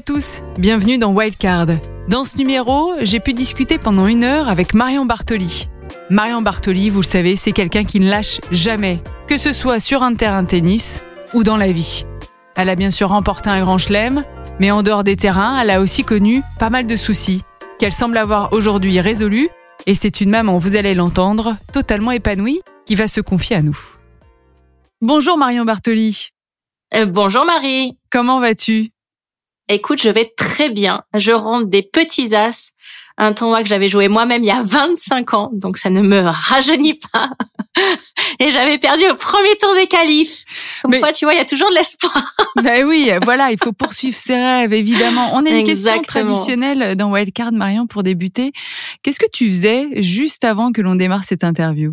à tous, bienvenue dans Wildcard. Dans ce numéro, j'ai pu discuter pendant une heure avec Marion Bartoli. Marion Bartoli, vous le savez, c'est quelqu'un qui ne lâche jamais, que ce soit sur un terrain de tennis ou dans la vie. Elle a bien sûr remporté un grand chelem, mais en dehors des terrains, elle a aussi connu pas mal de soucis, qu'elle semble avoir aujourd'hui résolus, et c'est une maman, vous allez l'entendre, totalement épanouie, qui va se confier à nous. Bonjour Marion Bartoli. Euh, bonjour Marie. Comment vas-tu? Écoute, je vais très bien. Je rentre des petits as, un tournoi que j'avais joué moi-même il y a 25 ans, donc ça ne me rajeunit pas. Et j'avais perdu au premier tour des qualifs. Comme quoi, tu vois, il y a toujours de l'espoir. ben oui, voilà, il faut poursuivre ses rêves, évidemment. On a une question traditionnelle dans Wildcard, Marion, pour débuter. Qu'est-ce que tu faisais juste avant que l'on démarre cette interview?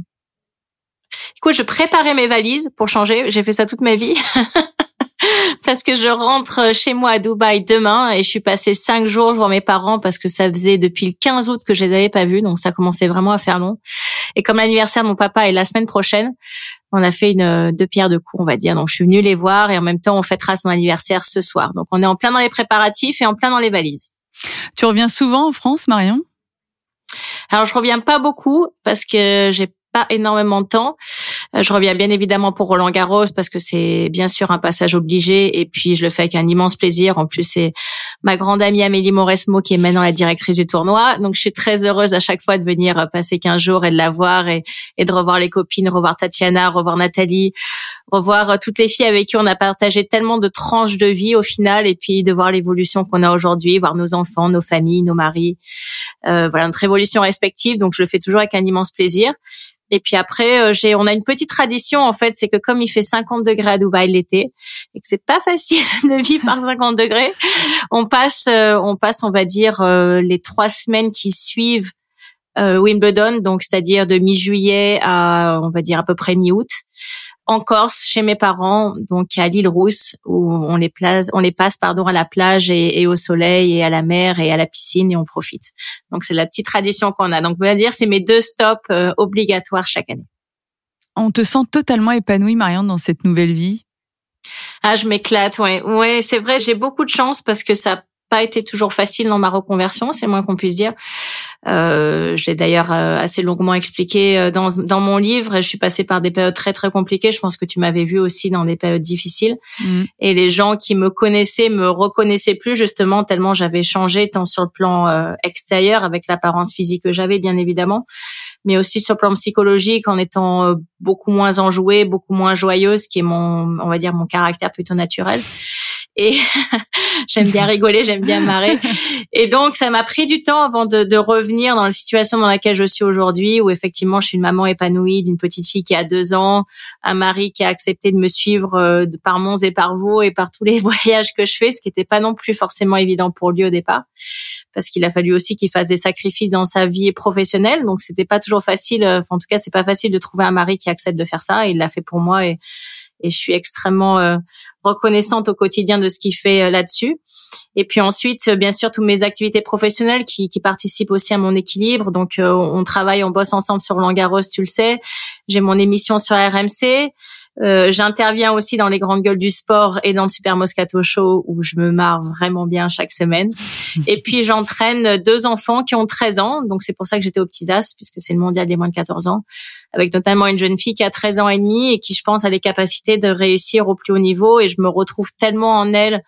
Écoute, je préparais mes valises pour changer. J'ai fait ça toute ma vie. parce que je rentre chez moi à Dubaï demain et je suis passée cinq jours voir mes parents parce que ça faisait depuis le 15 août que je les avais pas vus, donc ça commençait vraiment à faire long. Et comme l'anniversaire de mon papa est la semaine prochaine, on a fait une deux pierres de coups, on va dire. Donc je suis venue les voir et en même temps on fêtera son anniversaire ce soir. Donc on est en plein dans les préparatifs et en plein dans les valises. Tu reviens souvent en France, Marion? Alors je reviens pas beaucoup parce que j'ai pas énormément de temps. Euh, je reviens bien évidemment pour Roland Garros parce que c'est bien sûr un passage obligé et puis je le fais avec un immense plaisir. En plus, c'est ma grande amie Amélie Mauresmo qui est maintenant la directrice du tournoi. Donc, je suis très heureuse à chaque fois de venir euh, passer 15 jours et de la voir et, de revoir les copines, revoir Tatiana, revoir Nathalie, revoir euh, toutes les filles avec qui on a partagé tellement de tranches de vie au final et puis de voir l'évolution qu'on a aujourd'hui, voir nos enfants, nos familles, nos maris. Euh, voilà, notre évolution respective. Donc, je le fais toujours avec un immense plaisir. Et puis après, euh, j'ai, on a une petite tradition en fait, c'est que comme il fait 50 degrés à Dubaï l'été et que c'est pas facile de vivre par 50 degrés, on passe, euh, on passe, on va dire euh, les trois semaines qui suivent Wimbledon, donc c'est-à-dire de mi-juillet à, on va dire à peu près mi-août en Corse chez mes parents, donc à l'île Rousse, où on les place, on les passe pardon à la plage et, au soleil et à la mer et à la piscine et on profite. Donc c'est la petite tradition qu'on a. Donc on va dire c'est mes deux stops euh, obligatoires chaque année. On te sent totalement épanouie, Marianne, dans cette nouvelle vie? Ah, je m'éclate, ouais, ouais, c'est vrai. J'ai beaucoup de chance parce que ça n'a pas été toujours facile dans ma reconversion, c'est moins qu'on puisse dire. Euh, je l'ai d'ailleurs euh, assez longuement expliqué euh, dans, dans mon livre. Je suis passée par des périodes très très compliquées. Je pense que tu m'avais vu aussi dans des périodes difficiles. Mm. Et les gens qui me connaissaient me reconnaissaient plus justement tellement j'avais changé tant sur le plan euh, extérieur avec l'apparence physique que j'avais bien évidemment, mais aussi sur le plan psychologique en étant beaucoup moins enjouée, beaucoup moins joyeuse, qui est mon on va dire mon caractère plutôt naturel et j'aime bien rigoler, j'aime bien marrer. Et donc, ça m'a pris du temps avant de, de, revenir dans la situation dans laquelle je suis aujourd'hui, où effectivement, je suis une maman épanouie d'une petite fille qui a deux ans, un mari qui a accepté de me suivre euh, par Mons et par Vaux et par tous les voyages que je fais, ce qui n'était pas non plus forcément évident pour lui au départ parce qu'il a fallu aussi qu'il fasse des sacrifices dans sa vie professionnelle. Donc c'était pas toujours facile. Euh, en tout cas, c'est pas facile de trouver un mari qui accepte de faire ça. Et il l'a fait pour moi et et je suis extrêmement euh, reconnaissante au quotidien de ce qu'il fait euh, là-dessus. Et puis ensuite, euh, bien sûr, toutes mes activités professionnelles qui, qui participent aussi à mon équilibre. Donc, on travaille, on bosse ensemble sur Langaros, tu le sais. J'ai mon émission sur RMC. Euh, J'interviens aussi dans les grandes gueules du sport et dans le Super Moscato Show où je me marre vraiment bien chaque semaine. Et puis, j'entraîne deux enfants qui ont 13 ans. Donc, c'est pour ça que j'étais au Petits As, puisque c'est le mondial des moins de 14 ans avec notamment une jeune fille qui a 13 ans et demi et qui, je pense, a les capacités de réussir au plus haut niveau. Et je me retrouve tellement en elle,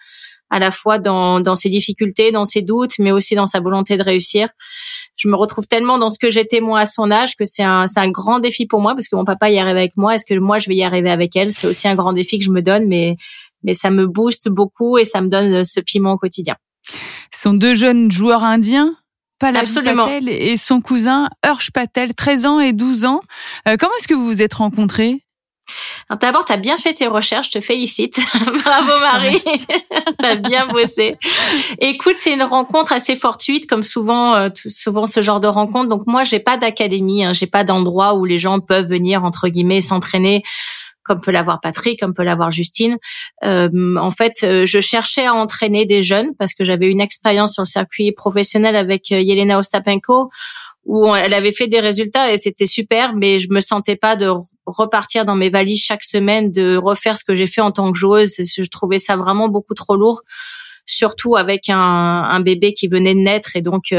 à la fois dans, dans ses difficultés, dans ses doutes, mais aussi dans sa volonté de réussir. Je me retrouve tellement dans ce que j'étais moi à son âge que c'est un, un grand défi pour moi parce que mon papa y arrive avec moi. Est-ce que moi je vais y arriver avec elle? C'est aussi un grand défi que je me donne, mais mais ça me booste beaucoup et ça me donne ce piment au quotidien. Ce sont deux jeunes joueurs indiens Absolument. Patel et son cousin Hirsch Patel, 13 ans et 12 ans. Euh, comment est-ce que vous vous êtes rencontrés? D'abord, tu as bien fait tes recherches, je te félicite. Bravo Marie, tu as bien bossé. Écoute, c'est une rencontre assez fortuite, comme souvent, euh, souvent ce genre de rencontre. Donc moi, j'ai pas d'académie, hein, j'ai pas d'endroit où les gens peuvent venir entre guillemets s'entraîner comme peut l'avoir Patrick, comme peut l'avoir Justine. Euh, en fait, euh, je cherchais à entraîner des jeunes parce que j'avais une expérience sur le circuit professionnel avec euh, Yelena Ostapenko où elle avait fait des résultats et c'était super, mais je me sentais pas de repartir dans mes valises chaque semaine, de refaire ce que j'ai fait en tant que joueuse. Je trouvais ça vraiment beaucoup trop lourd surtout avec un, bébé qui venait de naître et donc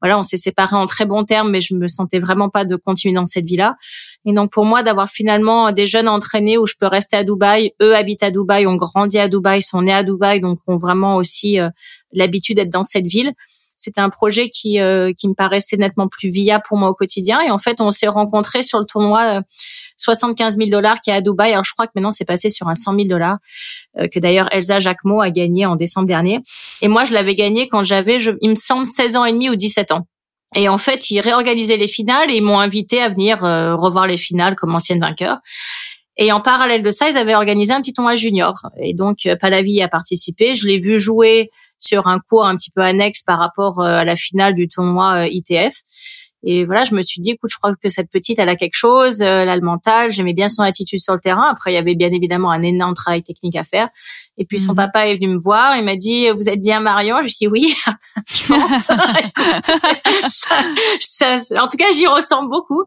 voilà, on s'est séparés en très bons termes, mais je me sentais vraiment pas de continuer dans cette vie-là. Et donc pour moi, d'avoir finalement des jeunes entraînés où je peux rester à Dubaï, eux habitent à Dubaï, ont grandi à Dubaï, sont nés à Dubaï, donc ont vraiment aussi euh, l'habitude d'être dans cette ville. C'était un projet qui euh, qui me paraissait nettement plus viable pour moi au quotidien. Et en fait, on s'est rencontrés sur le tournoi 75 000 dollars qui est à Dubaï. Alors je crois que maintenant c'est passé sur un 100 000 dollars euh, que d'ailleurs Elsa Jacquemot a gagné en décembre dernier. Et moi je l'avais gagné quand j'avais, il me semble, 16 ans et demi ou 17 ans. Et en fait, ils réorganisaient les finales et ils m'ont invité à venir euh, revoir les finales comme ancienne vainqueur. Et en parallèle de ça, ils avaient organisé un petit tournoi junior. Et donc, euh, Palavi a participé. Je l'ai vu jouer sur un cours un petit peu annexe par rapport euh, à la finale du tournoi euh, ITF. Et voilà, je me suis dit, écoute, je crois que cette petite, elle a quelque chose, elle a le mental. J'aimais bien son attitude sur le terrain. Après, il y avait bien évidemment un énorme travail technique à faire. Et puis, son mhm. papa est venu me voir. Il m'a dit, vous êtes bien Marion? Je dis oui, je pense. en tout cas, j'y ressemble beaucoup.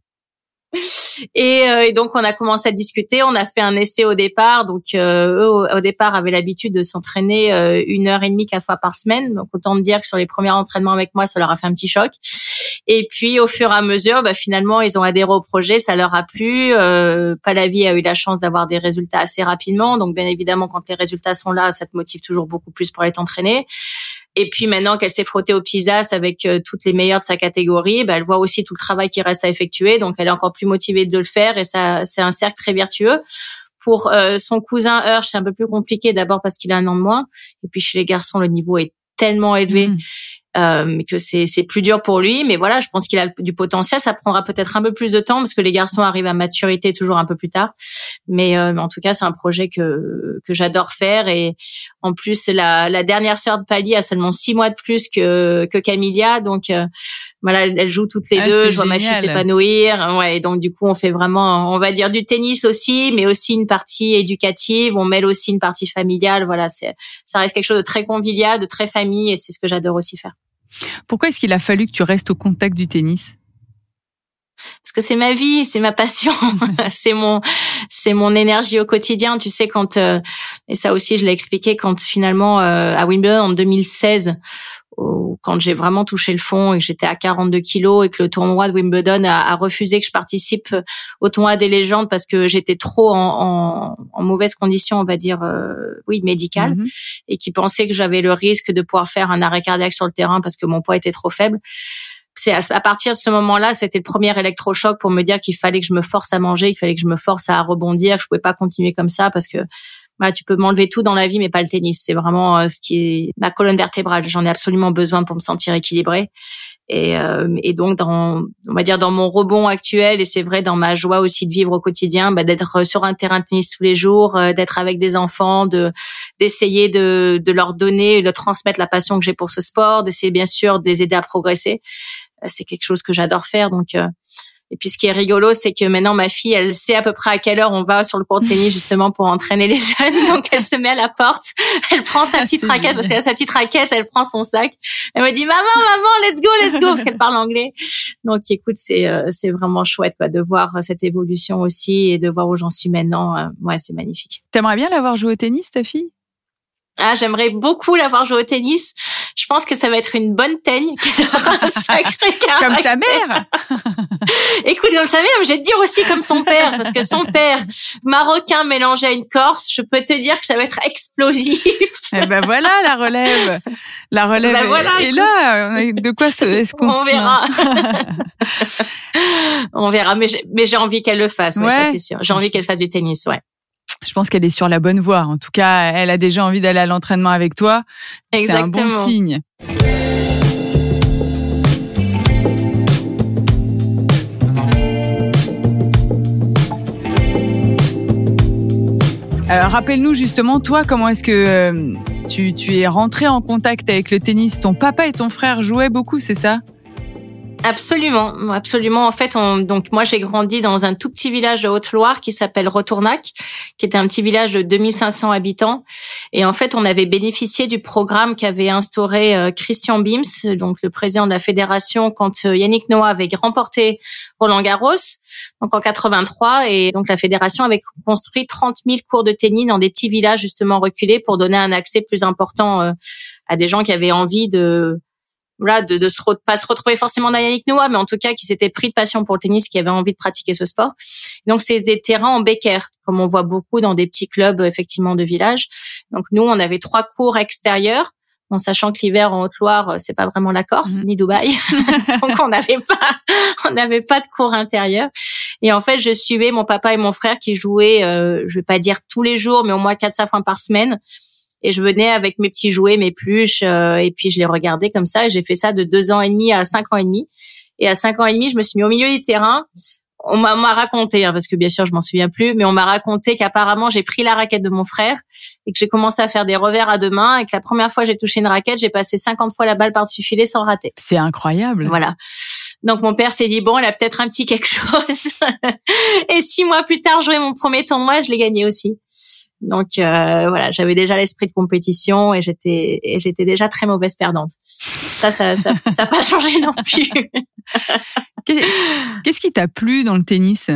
Et, euh, et, donc on a commencé à discuter. On a fait un essai au départ. Donc euh, eux au, départ avaient l'habitude de s'entraîner euh, une heure et demie quatre fois par semaine. Donc autant dire que sur les premiers entraînements avec moi, ça leur a fait un petit choc. Et puis au fur et à mesure, bah, finalement ils ont adhéré au projet, ça leur a plu. Euh, Palavi a eu la chance d'avoir des résultats assez rapidement. Donc bien évidemment quand les résultats sont là, ça te motive toujours beaucoup plus pour aller t'entraîner. Et puis maintenant qu'elle s'est frottée au PISAS avec euh, toutes les meilleures de sa catégorie, bah, elle voit aussi tout le travail qui reste à effectuer. Donc elle est encore plus motivée de le faire et ça, c'est un cercle très vertueux. Pour euh, son cousin Hirsch, c'est un peu plus compliqué d'abord parce qu'il a un an de moins. Et puis chez les garçons, le niveau est tellement élevé. Mmh euh, que c'est c'est plus dur pour lui. Mais voilà, je pense qu'il a du potentiel. Ça prendra peut-être un peu plus de temps parce que les garçons arrivent à maturité toujours un peu plus tard. Mais, euh, en tout cas, c'est un projet que que j'adore faire. Et en plus, la, la dernière sœur de Pali a seulement six mois de plus que que Camilia, donc euh, voilà, elles jouent toutes les ah, deux. Je vois ma fille s'épanouir. Ouais, donc du coup, on fait vraiment, on va dire du tennis aussi, mais aussi une partie éducative. On mêle aussi une partie familiale. Voilà, c'est, ça reste quelque chose de très convivial, de très famille, et c'est ce que j'adore aussi faire. Pourquoi est-ce qu'il a fallu que tu restes au contact du tennis? Parce que c'est ma vie, c'est ma passion, c'est mon c'est mon énergie au quotidien. Tu sais quand euh, et ça aussi je l'ai expliqué quand finalement euh, à Wimbledon en 2016 quand j'ai vraiment touché le fond et que j'étais à 42 kilos et que le tournoi de Wimbledon a, refusé que je participe au tournoi des légendes parce que j'étais trop en, mauvaise condition, on va dire, euh, oui, médicale, mhm. et qui pensait que j'avais le risque de pouvoir faire un arrêt cardiaque sur le terrain parce que mon poids était trop faible. C'est à, partir de ce moment-là, c'était le premier électrochoc pour me dire qu'il fallait que je me force à manger, qu'il fallait que je me force à rebondir, que je pouvais pas continuer comme ça parce que tu peux m'enlever tout dans la vie, mais pas le tennis. C'est vraiment euh, ce qui est ma colonne vertébrale. J'en ai absolument besoin pour me sentir équilibrée. Et, euh, et donc, dans, on va dire dans mon rebond actuel, et c'est vrai dans ma joie aussi de vivre au quotidien, bah, d'être sur un terrain de tennis tous les jours, euh, d'être avec des enfants, de d'essayer de, de leur donner, de transmettre la passion que j'ai pour ce sport, d'essayer bien sûr de les aider à progresser. C'est quelque chose que j'adore faire. Donc et puis ce qui est rigolo, c'est que maintenant ma fille, elle sait à peu près à quelle heure on va sur le court de tennis justement pour entraîner les jeunes. Donc elle se met à la porte, elle prend sa petite raquette parce qu'elle a sa petite raquette, elle prend son sac. Elle me dit maman, maman, let's go, let's go parce qu'elle parle anglais. Donc écoute, c'est euh, c'est vraiment chouette quoi de voir cette évolution aussi et de voir où j'en suis maintenant. Euh, ouais, c'est magnifique. T'aimerais bien l'avoir joué au tennis ta fille? Ah, j'aimerais beaucoup l'avoir joué au tennis. Je pense que ça va être une bonne teigne un sacré caractère. Comme sa mère. Écoute, comme sa mère, mais je vais te dire aussi comme son père, parce que son père, marocain mélangé à une Corse, je peux te dire que ça va être explosif. Eh ben voilà la relève. La relève ben voilà, est, là. De quoi est-ce qu'on On verra. On verra, mais j'ai envie qu'elle le fasse, ouais. ça c'est sûr. J'ai envie qu'elle fasse du tennis, ouais je pense qu'elle est sur la bonne voie. En tout cas, elle a déjà envie d'aller à l'entraînement avec toi. C'est un bon signe. Alors, rappelle-nous justement, toi, comment est-ce que euh, tu, tu es rentré en contact avec le tennis? Ton papa et ton frère jouaient beaucoup, c'est ça? Absolument, absolument. En fait, on, donc moi j'ai grandi dans un tout petit village de Haute-Loire qui s'appelle Retournac, qui était un petit village de 2500 habitants. Et en fait, on avait bénéficié du programme qu'avait instauré euh, Christian Bims, donc le président de la fédération, quand euh, Yannick Noah avait remporté Roland Garros, donc en 83. Et donc la fédération avait construit 30 000 cours de tennis dans des petits villages justement reculés pour donner un accès plus important euh, à des gens qui avaient envie de voilà, de, de se pas se retrouver forcément dans Yannick Noah, mais en tout cas qui s'était pris de passion pour le tennis, qui avait envie de pratiquer ce sport. Donc c'est des terrains en béquerre, comme on voit beaucoup dans des petits clubs effectivement de village. Donc nous, on avait trois cours extérieurs. En sachant que l'hiver en Haute-Loire, c'est pas vraiment la Corse mmh. ni Dubaï, donc on n'avait pas, on n'avait pas de cours intérieur. Et en fait, je suivais mon papa et mon frère qui jouaient, euh, je vais pas dire tous les jours, mais au moins quatre fois par semaine et je venais avec mes petits jouets, mes pluches, euh, et puis je les regardais comme ça. Et j'ai fait ça de deux ans et demi à cinq ans et demi. Et à cinq ans et demi, je me suis mis au milieu du terrain. On m'a raconté, hein, parce que bien sûr je m'en souviens plus, mais on m'a raconté qu'apparemment j'ai pris la raquette de mon frère et que j'ai commencé à faire des revers à deux mains et que la première fois j'ai touché une raquette, j'ai passé 50 fois la balle par-dessus filet sans rater. C'est incroyable. Voilà. Donc mon père s'est dit bon, elle a peut-être un petit quelque chose. et six mois plus tard, jouais mon premier tournoi, je l'ai gagné aussi. Donc euh, voilà, j'avais déjà l'esprit de compétition et j'étais et j'étais déjà très mauvaise perdante. Ça, ça, ça, ça n'a pas changé non plus. Qu'est-ce qui t'a plu dans le tennis?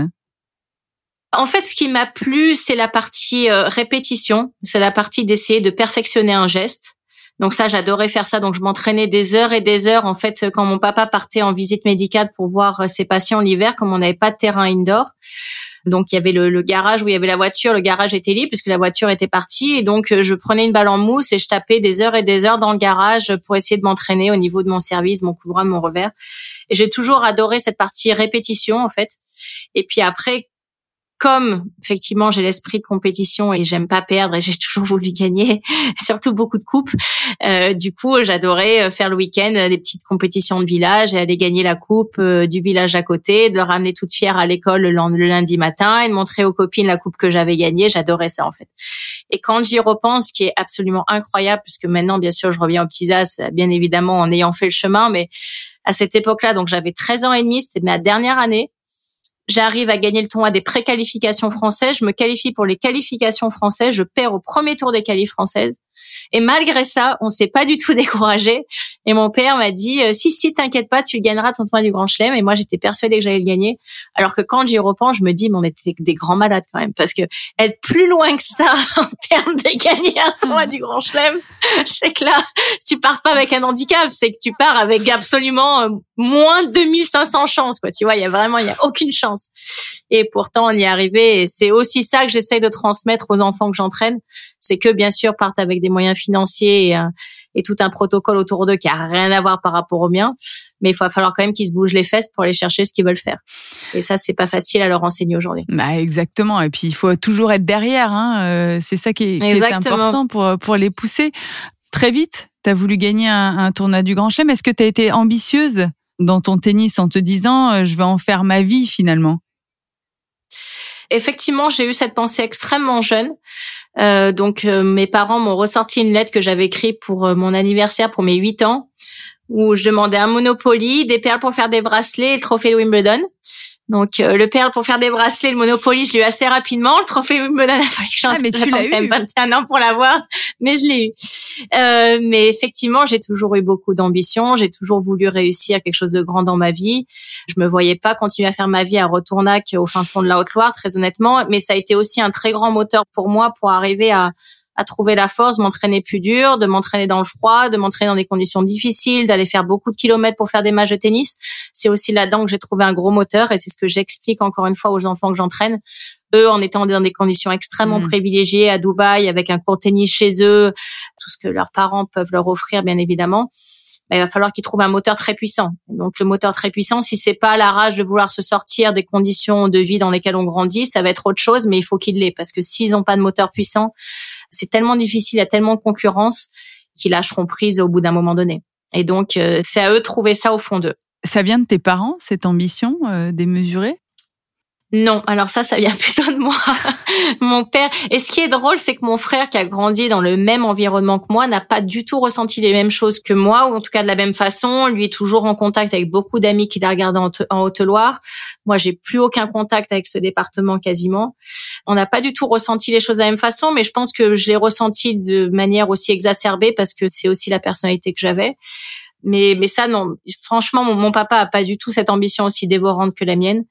En fait, ce qui m'a plu, c'est la partie euh, répétition, c'est la partie d'essayer de perfectionner un geste. Donc ça, j'adorais faire ça. Donc je m'entraînais des heures et des heures. En fait, quand mon papa partait en visite médicale pour voir euh, ses patients l'hiver, comme on n'avait pas de terrain indoor, donc il y avait le, garage où il y avait la voiture, le garage était libre puisque la voiture était partie et donc euh, je prenais une balle en mousse et je tapais des heures et des heures dans le garage pour essayer de m'entraîner au niveau de mon service, mon coup droit, mon revers. Et j'ai toujours adoré cette partie répétition en fait. Et puis après comme effectivement j'ai l'esprit de compétition et j'aime pas perdre et j'ai toujours voulu gagner, surtout beaucoup de coupes. Euh, du coup, j'adorais euh, faire le week-end des petites compétitions de village et aller gagner la coupe euh, du village à côté, de ramener toute fière à l'école le, lundi matin et de montrer aux copines la coupe que j'avais gagnée. J'adorais ça en fait. Et quand j'y repense, ce qui est absolument incroyable, puisque maintenant, bien sûr, je reviens au petits as, bien évidemment, en ayant fait le chemin, mais à cette époque-là, donc j'avais 13 ans et demi, c'était ma dernière année j'arrive à gagner le tournoi des préqualifications françaises, je me qualifie pour les qualifications françaises, je perds au premier tour des qualifs françaises. Et malgré ça, on s'est pas du tout découragé. Et mon père m'a dit euh, si si t'inquiète pas, tu gagneras ton tournoi du Grand Chelem. Et moi j'étais persuadée que j'allais le gagner. Alors que quand j'y repense, je me dis mais on était des grands malades quand même parce que être plus loin que ça en termes de gagner un tournoi du Grand Chelem, c'est que là tu pars pas avec un handicap, c'est que tu pars avec absolument euh, moins de 2500 chances quoi. Tu vois, il y a vraiment il y a aucune chance. Et pourtant on y est arrivé. Et c'est aussi ça que j'essaye de transmettre aux enfants que j'entraîne, c'est que bien sûr partent avec des moyens financiers et, euh, et, tout un protocole autour d'eux qui a rien à voir par rapport au mien. Mais il va falloir quand même qu'ils se bougent les fesses pour aller chercher ce qu'ils veulent faire. Et ça, c'est pas facile à leur enseigner aujourd'hui. Bah exactement. Et puis il faut toujours être derrière. Hein. Euh, c'est ça qui est, qui est, important pour pour les pousser. Très vite, tu as voulu gagner un, un tournoi du Grand Chelem. Est-ce que tu as été ambitieuse dans ton tennis en te disant euh, je vais en faire ma vie finalement? Effectivement, j'ai eu cette pensée extrêmement jeune. Euh, donc euh, mes parents m'ont ressorti une lettre que j'avais écrite pour euh, mon anniversaire pour mes 8 ans où je demandais un Monopoly, des perles pour faire des bracelets et le trophée de Wimbledon. Donc euh, le perle pour faire des bracelets, le Monopoly, je l'ai eu assez rapidement. Le trophée Wimbledon a fallu que ah, tu l'as eu. 21 ans pour l'avoir, mais je l'ai eu. Euh, mais effectivement, j'ai toujours eu beaucoup d'ambition. J'ai toujours voulu réussir quelque chose de grand dans ma vie. Je me voyais pas continuer à faire ma vie à Retournac au fin fond de la Haute-Loire, très honnêtement. Mais ça a été aussi un très grand moteur pour moi pour arriver à à trouver la force, m'entraîner plus dur, de m'entraîner dans le froid, de m'entraîner dans des conditions difficiles, d'aller faire beaucoup de kilomètres pour faire des matchs de tennis. C'est aussi là-dedans que j'ai trouvé un gros moteur et c'est ce que j'explique encore une fois aux enfants que j'entraîne. Eux, en étant dans des conditions extrêmement mmh. privilégiées à Dubaï, avec un court tennis chez eux, tout ce que leurs parents peuvent leur offrir, bien évidemment, bah, il va falloir qu'ils trouvent un moteur très puissant. Donc le moteur très puissant, si c'est pas la rage de vouloir se sortir des conditions de vie dans lesquelles on grandit, ça va être autre chose, mais il faut qu'il l'ait parce que s'ils n'ont pas de moteur puissant, c'est tellement difficile, il y a tellement de concurrence qu'ils lâcheront prise au bout d'un moment donné. Et donc, euh, c'est à eux de trouver ça au fond d'eux. Ça vient de tes parents, cette ambition euh, démesurée Non, alors ça, ça vient plutôt de moi. mon père. Et ce qui est drôle, c'est que mon frère, qui a grandi dans le même environnement que moi, n'a pas du tout ressenti les mêmes choses que moi, ou en tout cas de la même façon. Lui est toujours en contact avec beaucoup d'amis qu'il a regardé en, Haute-Loire. Moi, j'ai plus aucun contact avec ce département quasiment. On n'a pas du tout ressenti les choses de la même façon, mais je pense que je l'ai ressenti de manière aussi exacerbée parce que c'est aussi la personnalité que j'avais. Mais, mais ça, non. Franchement, mon, papa a pas du tout cette ambition aussi dévorante que la mienne.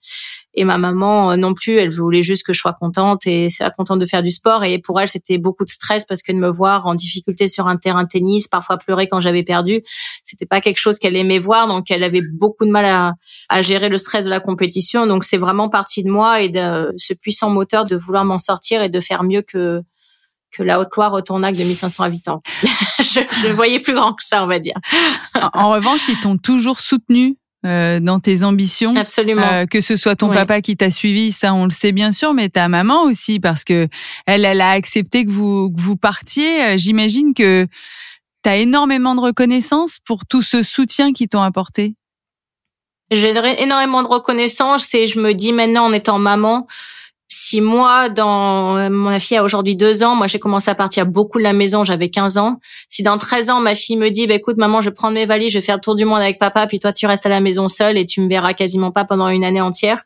Et ma maman euh, non plus, elle voulait juste que je sois contente et contente de faire du sport. Et pour elle, c'était beaucoup de stress parce que de me voir en difficulté sur un terrain de tennis, parfois pleurer quand j'avais perdu, c'était pas quelque chose qu'elle aimait voir. Donc, elle avait beaucoup de mal à, à gérer le stress de la compétition. Donc, c'est vraiment partie de moi et de ce puissant moteur de vouloir m'en sortir et de faire mieux que que la Haute-Loire au Tournac de 1500 habitants. je, je voyais plus grand que ça, on va dire. en, revanche, ils t'ont toujours soutenu euh, dans tes ambitions. Absolument. Euh, que ce soit ton papa qui t'a suivi, ça on le sait bien sûr, mais ta maman aussi parce que elle, elle a accepté que vous que vous partiez. Euh, j'imagine que tu as énormément de reconnaissance pour tout ce soutien qu'ils t'ont apporté. J'ai énormément de reconnaissance et je me dis maintenant en étant maman, si moi, dans ma fille a aujourd'hui deux ans, moi j'ai commencé à partir beaucoup de la maison, j'avais 15 ans. Si dans 13 ans ma fille me dit, bah, écoute maman, je prends mes valises, je vais faire le tour du monde avec papa, puis toi tu restes à la maison seule et tu me verras quasiment pas pendant une année entière.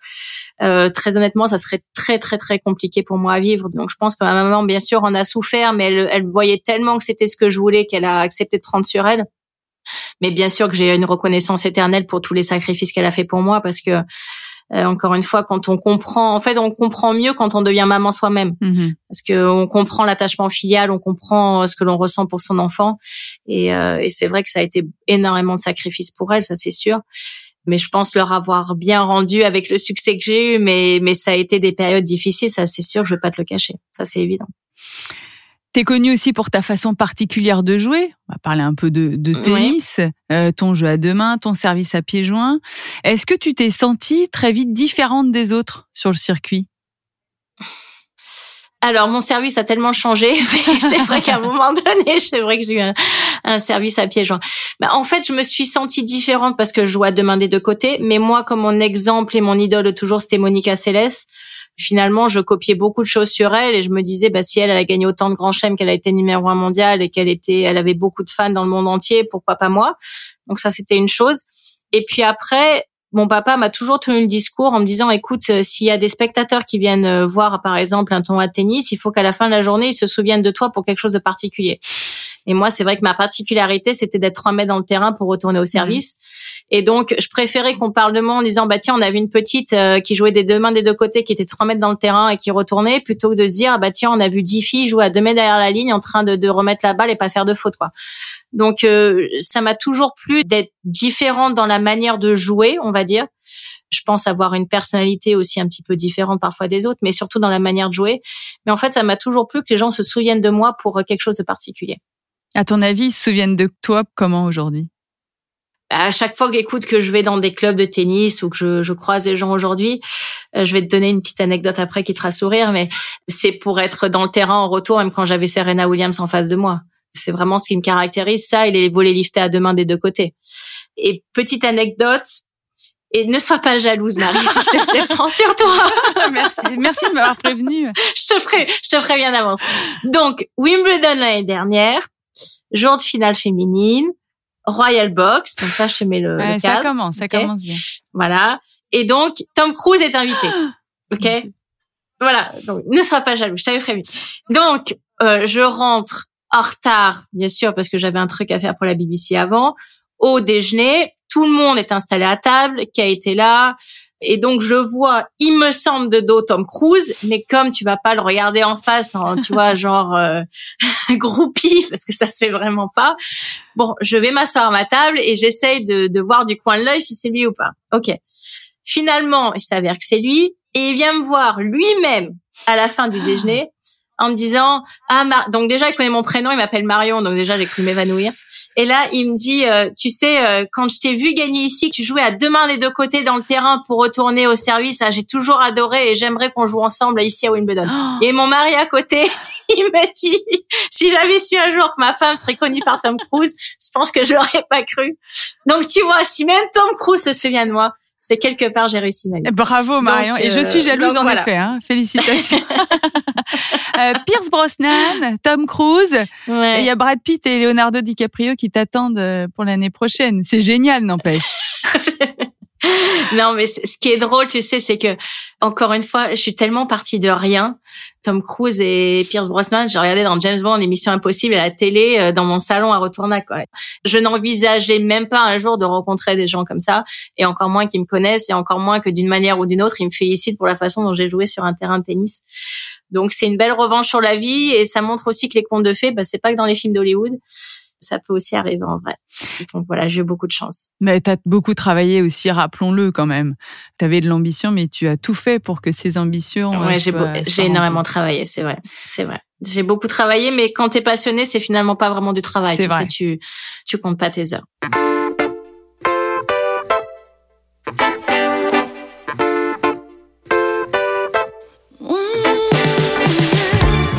Euh, très honnêtement, ça serait très très très compliqué pour moi à vivre. Donc je pense que ma maman, bien sûr, en a souffert, mais elle, elle voyait tellement que c'était ce que je voulais qu'elle a accepté de prendre sur elle. Mais bien sûr que j'ai une reconnaissance éternelle pour tous les sacrifices qu'elle a fait pour moi, parce que euh, encore une fois, quand on comprend, en fait, on comprend mieux quand on devient maman soi-même, mhm. parce que on comprend l'attachement filial, on comprend euh, ce que l'on ressent pour son enfant, et, euh, et c'est vrai que ça a été énormément de sacrifices pour elle, ça c'est sûr. Mais je pense leur avoir bien rendu avec le succès que j'ai eu, mais mais ça a été des périodes difficiles, ça c'est sûr, je vais pas te le cacher, ça c'est évident. T'es connu aussi pour ta façon particulière de jouer. On va parler un peu de, tennis, euh, ton jeu à deux mains, ton service à pieds joints. Est-ce que tu t'es sentie très vite différente des autres sur le circuit? Alors, mon service a tellement changé, c'est vrai qu'à un moment donné, c'est vrai que j'ai eu un, service à pieds joints. Bah, en fait, je me suis sentie différente parce que je joue à deux mains des deux côtés. Mais moi, comme mon exemple et mon idole toujours, c'était Monica Seles finalement, je copiais beaucoup de choses sur elle et je me disais, bah, si elle, elle a gagné autant de grands chelems, qu'elle a été numéro un mondial et qu'elle était, elle avait beaucoup de fans dans le monde entier, pourquoi pas moi? Donc ça, c'était une chose. Et puis après, mon papa m'a toujours tenu le discours en me disant, écoute, euh, s'il y a des spectateurs qui viennent euh, voir, par exemple, un tournoi de tennis, il faut qu'à la fin de la journée, ils se souviennent de toi pour quelque chose de particulier. Et moi, c'est vrai que ma particularité, c'était d'être 3 mètres dans le terrain pour retourner au service. Et donc, je préférais qu'on parle de moi en disant, bah tiens, on avait une petite euh, qui jouait des deux mains des deux côtés, qui était 3 mètres dans le terrain et qui retournait, plutôt que de se dire, bah tiens, on a vu 10 filles jouer à 2 mètres derrière la ligne en train de, de remettre la balle et pas faire de faute, quoi. Donc, euh, ça m'a toujours plu d'être différente dans la manière de jouer, on va dire. Je pense avoir une personnalité aussi un petit peu différente parfois des autres, mais surtout dans la manière de jouer. Mais en fait, ça m'a toujours plu que les gens se souviennent de moi pour quelque chose de particulier. À ton avis, ils se souviennent de toi comment aujourd'hui? À chaque fois que, que je vais dans des clubs de tennis ou que je, je croise des gens aujourd'hui, euh, je vais te donner une petite anecdote après qui te fera sourire, mais c'est pour être dans le terrain en retour, même quand j'avais Serena Williams en face de moi. C'est vraiment ce qui me caractérise, ça, et les volets liftés à deux mains des deux côtés. Et petite anecdote, et ne sois pas jalouse, Marie, s'il te plaît, prends sur toi. merci, merci de m'avoir prévenue. je te ferai, je te ferai bien d'avance. Donc, Wimbledon l'année dernière, jour de finale féminine, Royal Box. Donc là, je te mets le, Ça commence, ça commence bien. Voilà. Et donc, Tom Cruise est invité. OK Voilà. Donc, ne sois pas jaloux, je t'avais prévu. Donc, euh, je rentre en retard, bien sûr, parce que j'avais un truc à faire pour la BBC avant, au déjeuner. Tout le monde est installé à table, qui a été là. Et donc je vois, il me semble de dos Tom Cruise, mais comme tu vas pas le regarder en face, tu vois, genre euh, groupie, parce que ça se fait vraiment pas. Bon, je vais m'asseoir à ma table et j'essaye de, de voir du coin de l'œil si c'est lui ou pas. Ok. Finalement, il s'avère que c'est lui et il vient me voir lui-même à la fin du déjeuner en me disant ah donc déjà il connaît mon prénom, il m'appelle Marion, donc déjà j'ai cru m'évanouir. Et là il me dit euh, tu sais euh, quand je t'ai vu gagner ici, tu jouais à deux mains des deux côtés dans le terrain pour retourner au service, ah, j'ai toujours adoré et j'aimerais qu'on joue ensemble ici à Wimbledon. Oh. Et mon mari à côté, il m'a dit si j'avais su un jour que ma femme serait connue par Tom Cruise, je pense que je l'aurais pas cru. Donc tu vois si même Tom Cruise se souvient de moi, c'est quelque part j'ai réussi ma vie. Bravo Marion. et je suis jalouse en effet. Hein. Félicitations. Pierce Brosnan, Tom Cruise. Et il y a Brad Pitt et Leonardo DiCaprio qui t'attendent pour l'année prochaine. C'est génial, n'empêche. non, mais ce qui est drôle, tu sais, c'est que encore une fois, je suis tellement partie de rien. Tom Cruise et Pierce Brosnan, j'ai regardé dans James Bond, émission impossible à la télé, euh, dans mon salon à Retournac. Quoi. Je n'envisageais même pas un jour de rencontrer des gens comme ça, et encore moins qu'ils me connaissent, et encore moins que d'une manière ou d'une autre, ils me félicitent pour la façon dont j'ai joué sur un terrain de tennis. Donc c'est une belle revanche sur la vie, et ça montre aussi que les contes de fées, bah, c'est pas que dans les films d'Hollywood ça peut aussi arriver en vrai. Donc voilà, j'ai eu beaucoup de chance. Mais tu as beaucoup travaillé aussi, rappelons-le quand même. Tu avais de l'ambition, mais tu as tout fait pour que ces ambitions. Ouais, euh, j'ai énormément travaillé, c'est vrai, c'est vrai. J'ai beaucoup travaillé, mais quand tu es passionné, c'est finalement pas vraiment du travail. Tu sais, tu tu comptes pas tes heures.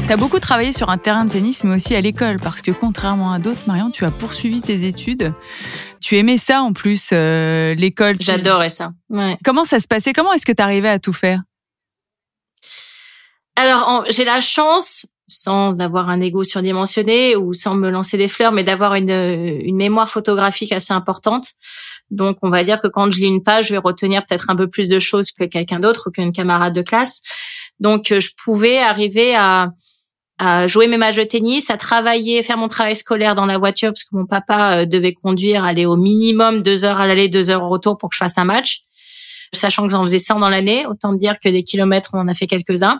Tu as beaucoup travaillé sur un terrain de tennis, mais aussi à l'école, parce que contrairement à d'autres, Marion, tu as poursuivi tes études. Tu aimais ça en plus, euh, l'école. J'adorais ça. Ouais. Comment ça se passait? Comment est-ce que tu arrivais à tout faire? Alors, j'ai la chance, sans avoir un ego surdimensionné ou sans me lancer des fleurs, mais d'avoir une, une mémoire photographique assez importante. Donc, on va dire que quand je lis une page, je vais retenir peut-être un peu plus de choses que quelqu'un d'autre ou qu'une camarade de classe. Donc, je pouvais arriver à à jouer mes matchs de tennis, à travailler, faire mon travail scolaire dans la voiture parce que mon papa euh, devait conduire, aller au minimum deux heures à l'aller, deux heures au retour pour que je fasse un match. Sachant que j'en faisais 100 dans l'année, autant dire que des kilomètres, on en a fait quelques-uns.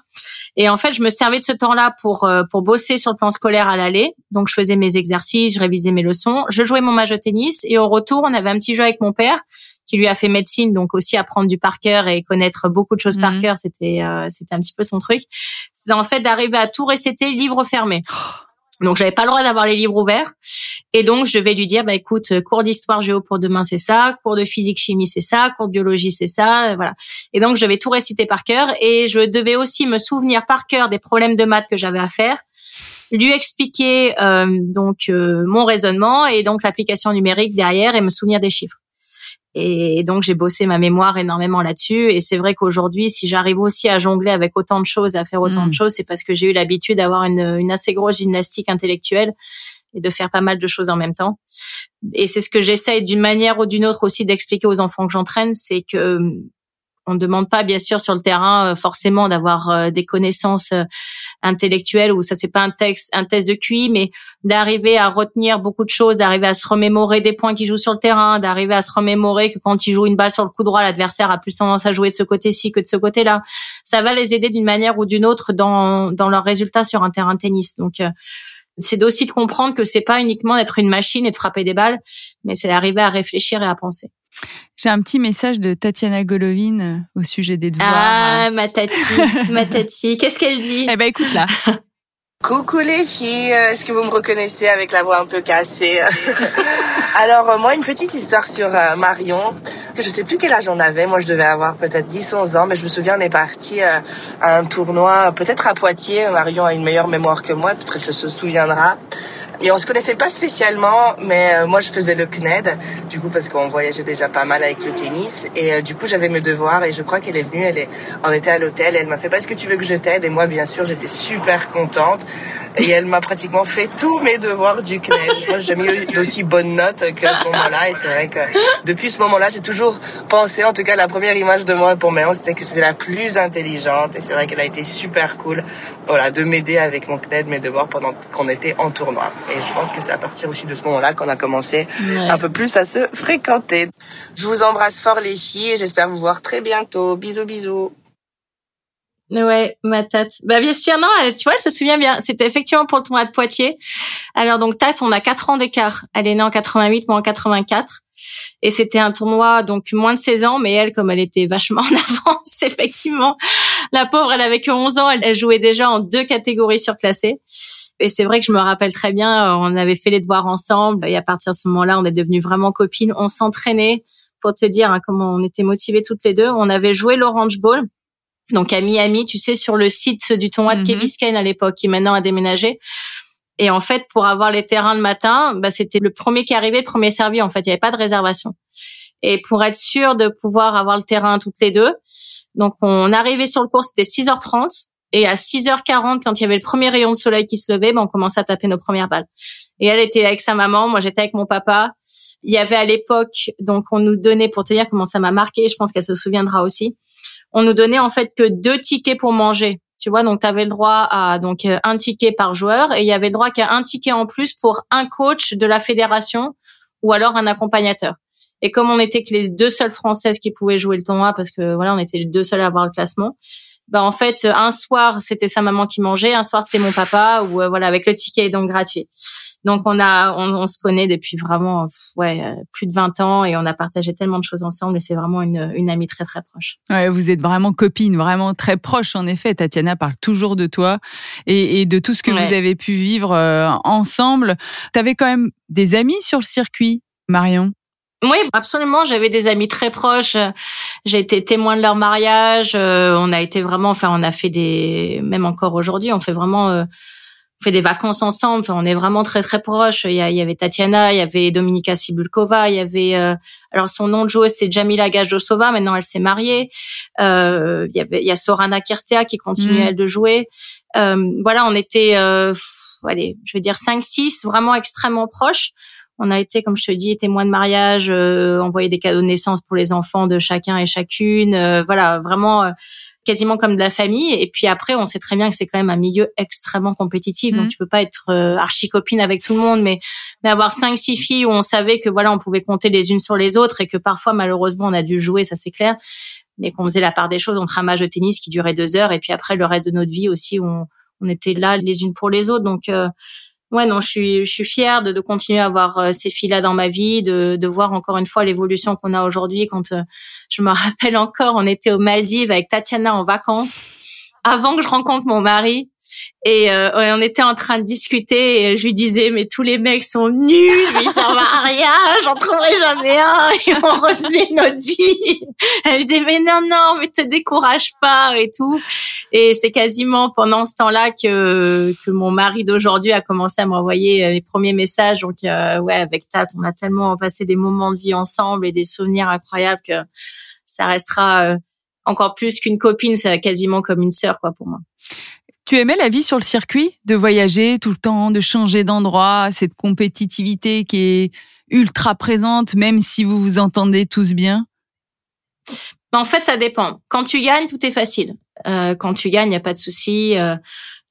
Et en fait, je me servais de ce temps-là pour euh, pour bosser sur le plan scolaire à l'aller. Donc, je faisais mes exercices, je révisais mes leçons, je jouais mon match de tennis et au retour, on avait un petit jeu avec mon père qui lui a fait médecine, donc aussi apprendre du par cœur et connaître beaucoup de choses par mhm. cœur, c'était euh, c'était un petit peu son truc. C'est en fait d'arriver à tout réciter livre fermé. Donc j'avais pas le droit d'avoir les livres ouverts et donc je vais lui dire bah écoute cours d'histoire géo pour demain c'est ça, cours de physique chimie c'est ça, cours de biologie c'est ça, voilà. Et donc je vais tout réciter par cœur et je devais aussi me souvenir par cœur des problèmes de maths que j'avais à faire, lui expliquer euh, donc euh, mon raisonnement et donc l'application numérique derrière et me souvenir des chiffres. Et donc j'ai bossé ma mémoire énormément là-dessus. Et c'est vrai qu'aujourd'hui, si j'arrive aussi à jongler avec autant de choses, à faire autant de mm. choses, c'est parce que j'ai eu l'habitude d'avoir une, une assez grosse gymnastique intellectuelle et de faire pas mal de choses en même temps. Et c'est ce que j'essaye d'une manière ou d'une autre aussi d'expliquer aux enfants que j'entraîne, c'est que on ne demande pas bien sûr sur le terrain euh, forcément d'avoir euh, des connaissances euh, intellectuelles ou ça c'est pas un texte un test de QI mais d'arriver à retenir beaucoup de choses d'arriver à se remémorer des points qui jouent sur le terrain d'arriver à se remémorer que quand il joue une balle sur le coup droit l'adversaire a plus tendance à jouer ce côté-ci que de ce côté-là. Ça va les aider d'une manière ou d'une autre dans dans leurs résultats sur un terrain tennis. Donc c'est aussi de comprendre que c'est pas uniquement d'être une machine et de frapper des balles mais c'est d'arriver à réfléchir et à penser j'ai un petit message de Tatiana Golovin euh, au sujet des devoirs. Ah, ma tati, ma tati. Qu'est-ce qu'elle dit? Eh ben, écoute là. Coucou les filles, euh, est-ce que vous me reconnaissez avec la voix un peu cassée? Alors euh, moi une petite histoire sur Marion, que je sais plus quel âge on avait, moi je devais avoir peut-être 10 11 ans mais je me souviens on est parti à un tournoi peut-être à Poitiers, Marion a une meilleure mémoire que moi, peut-être qu'elle se souviendra. Et on se connaissait pas spécialement, mais euh, moi je faisais le CNED, du coup parce qu'on voyageait déjà pas mal avec le tennis. Et euh, du coup j'avais mes devoirs et je crois qu'elle est venue, elle est, on était à l'hôtel elle m'a fait est-ce que tu veux que je t'aide? Et moi bien sûr j'étais super contente. Et elle m'a pratiquement fait tous mes devoirs du CNED. Je que j'ai mis d'aussi bonnes notes qu'à ce moment-là. Et c'est vrai que depuis ce moment-là, j'ai toujours pensé, en tout cas la première image de moi pour Mélan, c'était que c'était la plus intelligente. Et c'est vrai qu'elle a été super cool voilà, de m'aider avec mon CNED, mes devoirs pendant qu'on était en tournoi. Et je pense que c'est à partir aussi de ce moment-là qu'on a commencé un peu plus à se fréquenter. Je vous embrasse fort les filles et j'espère vous voir très bientôt. Bisous, bisous. Ouais, ma tante. Bah bien sûr, non, tu vois, elle se souvient bien. C'était effectivement pour le tournoi de Poitiers. Alors donc Tate, on a quatre ans d'écart. Elle est née en 88, moi en 84. Et c'était un tournoi donc moins de 16 ans, mais elle, comme elle était vachement en avance, effectivement, la pauvre, elle avait que 11 ans, elle, jouait déjà en deux catégories surclassées. Et c'est vrai que je me rappelle très bien, on avait fait les devoirs ensemble, et à partir de ce moment-là, on est devenues vraiment copines. On s'entraînait, pour te dire hein, comment on était motivées toutes les deux. On avait joué l'Orange Bowl, donc à Miami, tu sais, sur le site du tournoi de mm Key à l'époque, qui maintenant a déménagé. Et en fait, pour avoir les terrains le matin, bah, c'était le premier qui arrivait, le premier servi. En fait, il n'y avait pas de réservation. et pour être sûr de pouvoir avoir le terrain toutes les deux. Donc on arrivait sur le cours, c'était 6h30 et à 6h40 quand il y avait le premier rayon de soleil qui se levait, ben on commençait à taper nos premières balles. Et elle était avec sa maman, moi j'étais avec mon papa. Il y avait à l'époque donc on nous donnait pour te dire comment ça m'a marqué, je pense qu'elle se souviendra aussi. On nous donnait en fait que deux tickets pour manger. Tu vois, donc tu avais le droit à donc un ticket par joueur et il y avait le droit qu'à un ticket en plus pour un coach de la fédération ou alors un accompagnateur. Et comme on était que les deux seules françaises qui pouvaient jouer le tournoi parce que voilà, on était les deux seuls à avoir le classement. Bah en fait, un soir c'était sa maman qui mangeait, un soir c'était mon papa ou euh, voilà avec le ticket donc gratuit. Donc on a on, on se connaît depuis vraiment ouais euh, plus de 20 ans et on a partagé tellement de choses ensemble et c'est vraiment une, une amie très très proche. Ouais, vous êtes vraiment copine, vraiment très proche en effet. Tatiana parle toujours de toi et, et de tout ce que vous avez pu vivre euh, ensemble. Tu avais quand même des amis sur le circuit, Marion? Oui, absolument. J'avais des amis très proches. J'ai été témoin de leur mariage. Euh, on a été vraiment, enfin, on a fait des, même encore aujourd'hui, on fait vraiment, euh, on fait des vacances ensemble. Enfin, on est vraiment très très proches. Il y, avait Tatiana, il y avait Dominika Sibulkova, il y avait, euh, alors son nom de joueuse c'est Jamila Gajdosova. Maintenant, elle s'est mariée. il y avait, il y a Sorana Kirstea qui continue mm. elle de jouer. voilà, on était, allez, je vais dire 5-6, vraiment extrêmement proches. On a été, comme je te dis, témoins de mariage, euh, envoyer des cadeaux de naissance pour les enfants de chacun et chacune. Euh, voilà, vraiment euh, quasiment comme de la famille. Et puis après, on sait très bien que c'est quand même un milieu extrêmement compétitif. Donc, mmh. tu peux pas être archi copine avec tout le monde, mais, mais avoir cinq, six filles où on savait que voilà, on pouvait compter les unes sur les autres et que parfois, malheureusement, on a dû jouer, ça c'est clair. Mais qu'on faisait la part des choses entre un match de tennis qui durait deux heures et puis après le reste de notre vie aussi où on, on était là les unes pour les autres. Donc, ouais non je suis je suis fière de, de continuer à avoir euh, ces filles là dans ma vie de, de voir encore une fois l'évolution qu'on a aujourd'hui. Quand euh, je me rappelle encore on était aux Maldives avec Tatiana en vacances avant que je rencontre mon mari et euh, on était en train de discuter et je lui disais mais tous les mecs sont nuls, ils servent à rien, j'en trouverai jamais un et on refaisait notre vie. Elle disait mais non non mais te décourage pas et tout. Et c'est quasiment pendant ce temps-là que que mon mari d'aujourd'hui a commencé à m'envoyer euh, les premiers messages. Donc euh, ouais avec Tat on a tellement passé des moments de vie ensemble et des souvenirs incroyables que ça restera encore plus qu'une copine, c'est quasiment comme une sœur quoi pour moi. Tu aimais la vie sur le circuit, de voyager tout le temps, de changer d'endroit, cette compétitivité qui est ultra présente, même si vous vous entendez tous bien? En fait, ça dépend. Quand tu gagnes, tout est facile. Euh, quand tu gagnes, il n'y a pas de souci. Euh,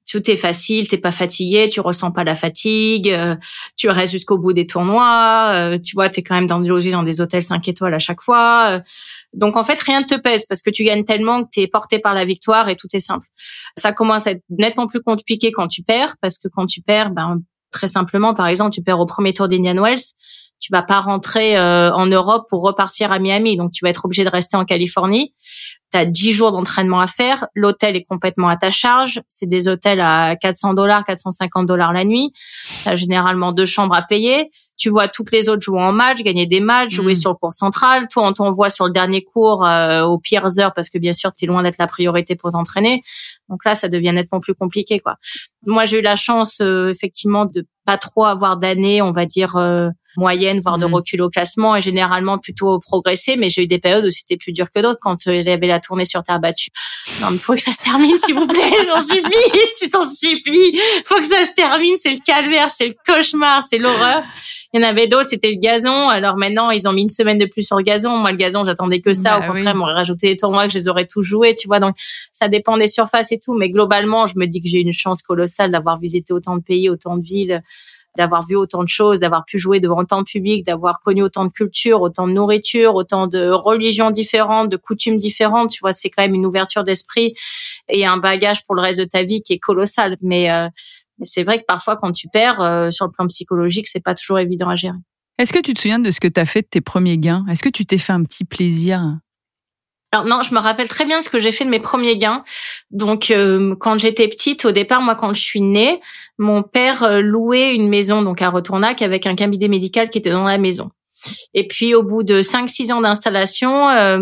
tout est facile, t'es pas fatigué, tu ressens pas la fatigue, euh, tu restes jusqu'au bout des tournois, euh, tu vois, t'es quand même dans logé dans des hôtels 5 étoiles à chaque fois. Euh. donc en fait, rien ne te pèse parce que tu gagnes tellement que t'es porté par la victoire et tout est simple. Ça commence à être nettement plus compliqué quand tu perds parce que quand tu perds, ben très simplement, par exemple, tu perds au premier tour d'Indian Wells, tu vas pas rentrer en Europe pour repartir à Miami, donc tu vas être obligé de rester en Californie tu as 10 jours d'entraînement à faire, l'hôtel est complètement à ta charge, c'est des hôtels à 400 dollars, 450 dollars la nuit, tu as généralement deux chambres à payer, tu vois toutes les autres jouer en match, gagner des matchs, jouer mm. sur le cours central, toi on t'envoie sur le dernier cours euh, aux pires heures parce que bien sûr tu es loin d'être la priorité pour t'entraîner. Donc là ça devient nettement plus compliqué quoi. Moi j'ai eu la chance euh, effectivement de pas trop avoir d'années, on va dire euh, moyenne, voire de mm. recul au classement, et généralement plutôt progresser. Mais j'ai eu des périodes où c'était plus dur que d'autres quand il y avait la tournée sur terre battue. Non, mais faut que ça se termine, s'il vous plaît, j'en supplie, si t'en supplie. Faut que ça se termine, c'est le calvaire, c'est le cauchemar, c'est l'horreur. Il y en avait d'autres, c'était le gazon. Alors maintenant, ils ont mis une semaine de plus sur le gazon. Moi, le gazon, j'attendais que ça. Bah Au contraire, oui. m'aurait rajouté des tournois que je les aurais tous joués, tu vois. Donc, ça dépend des surfaces et tout. Mais globalement, je me dis que j'ai une chance colossale d'avoir visité autant de pays, autant de villes d'avoir vu autant de choses, d'avoir pu jouer devant autant de public, d'avoir connu autant de cultures, autant de nourriture, autant de religions différentes, de coutumes différentes. Tu vois, c'est quand même une ouverture d'esprit et un bagage pour le reste de ta vie qui est colossal. Mais, euh, c'est vrai que parfois, quand tu perds, euh, sur le plan psychologique, c'est pas toujours évident à gérer. Est-ce que tu te souviens de ce que tu as fait de tes premiers gains? Est-ce que tu t'es fait un petit plaisir? Alors non, je me rappelle très bien ce que j'ai fait de mes premiers gains. Donc euh, quand j'étais petite, au départ, moi quand je suis née, mon père euh, louait une maison donc à Retournac avec un cabinet médical qui était dans la maison. Et puis au bout de 5-6 ans d'installation, euh,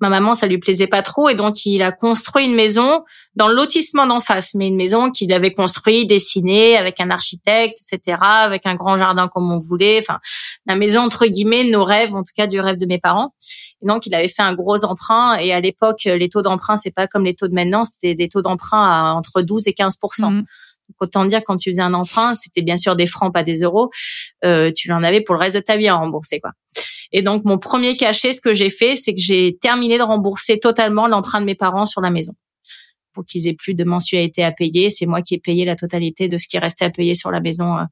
ma maman ça lui plaisait pas trop et donc il a construit une maison dans le lotissement d'en face, mais une maison qu'il avait construit, dessinée avec un architecte, etc., avec un grand jardin comme on voulait. Enfin, la maison entre guillemets nos rêves, en tout cas du rêve de mes parents. Et donc il avait fait un gros emprunt et à l'époque les taux d'emprunt c'est pas comme les taux de maintenant, c'était des taux d'emprunt à entre 12 et 15 autant dire quand tu faisais un emprunt, c'était bien sûr des francs, pas des euros. Euh, tu en avais pour le reste de ta vie à rembourser, quoi. Et donc mon premier cachet, ce que j'ai fait, c'est que j'ai terminé de rembourser totalement l'emprunt de mes parents sur la maison pour qu'ils aient plus de mensualité à payer. C'est moi qui ai payé la totalité de ce qui restait à payer sur la maison euh,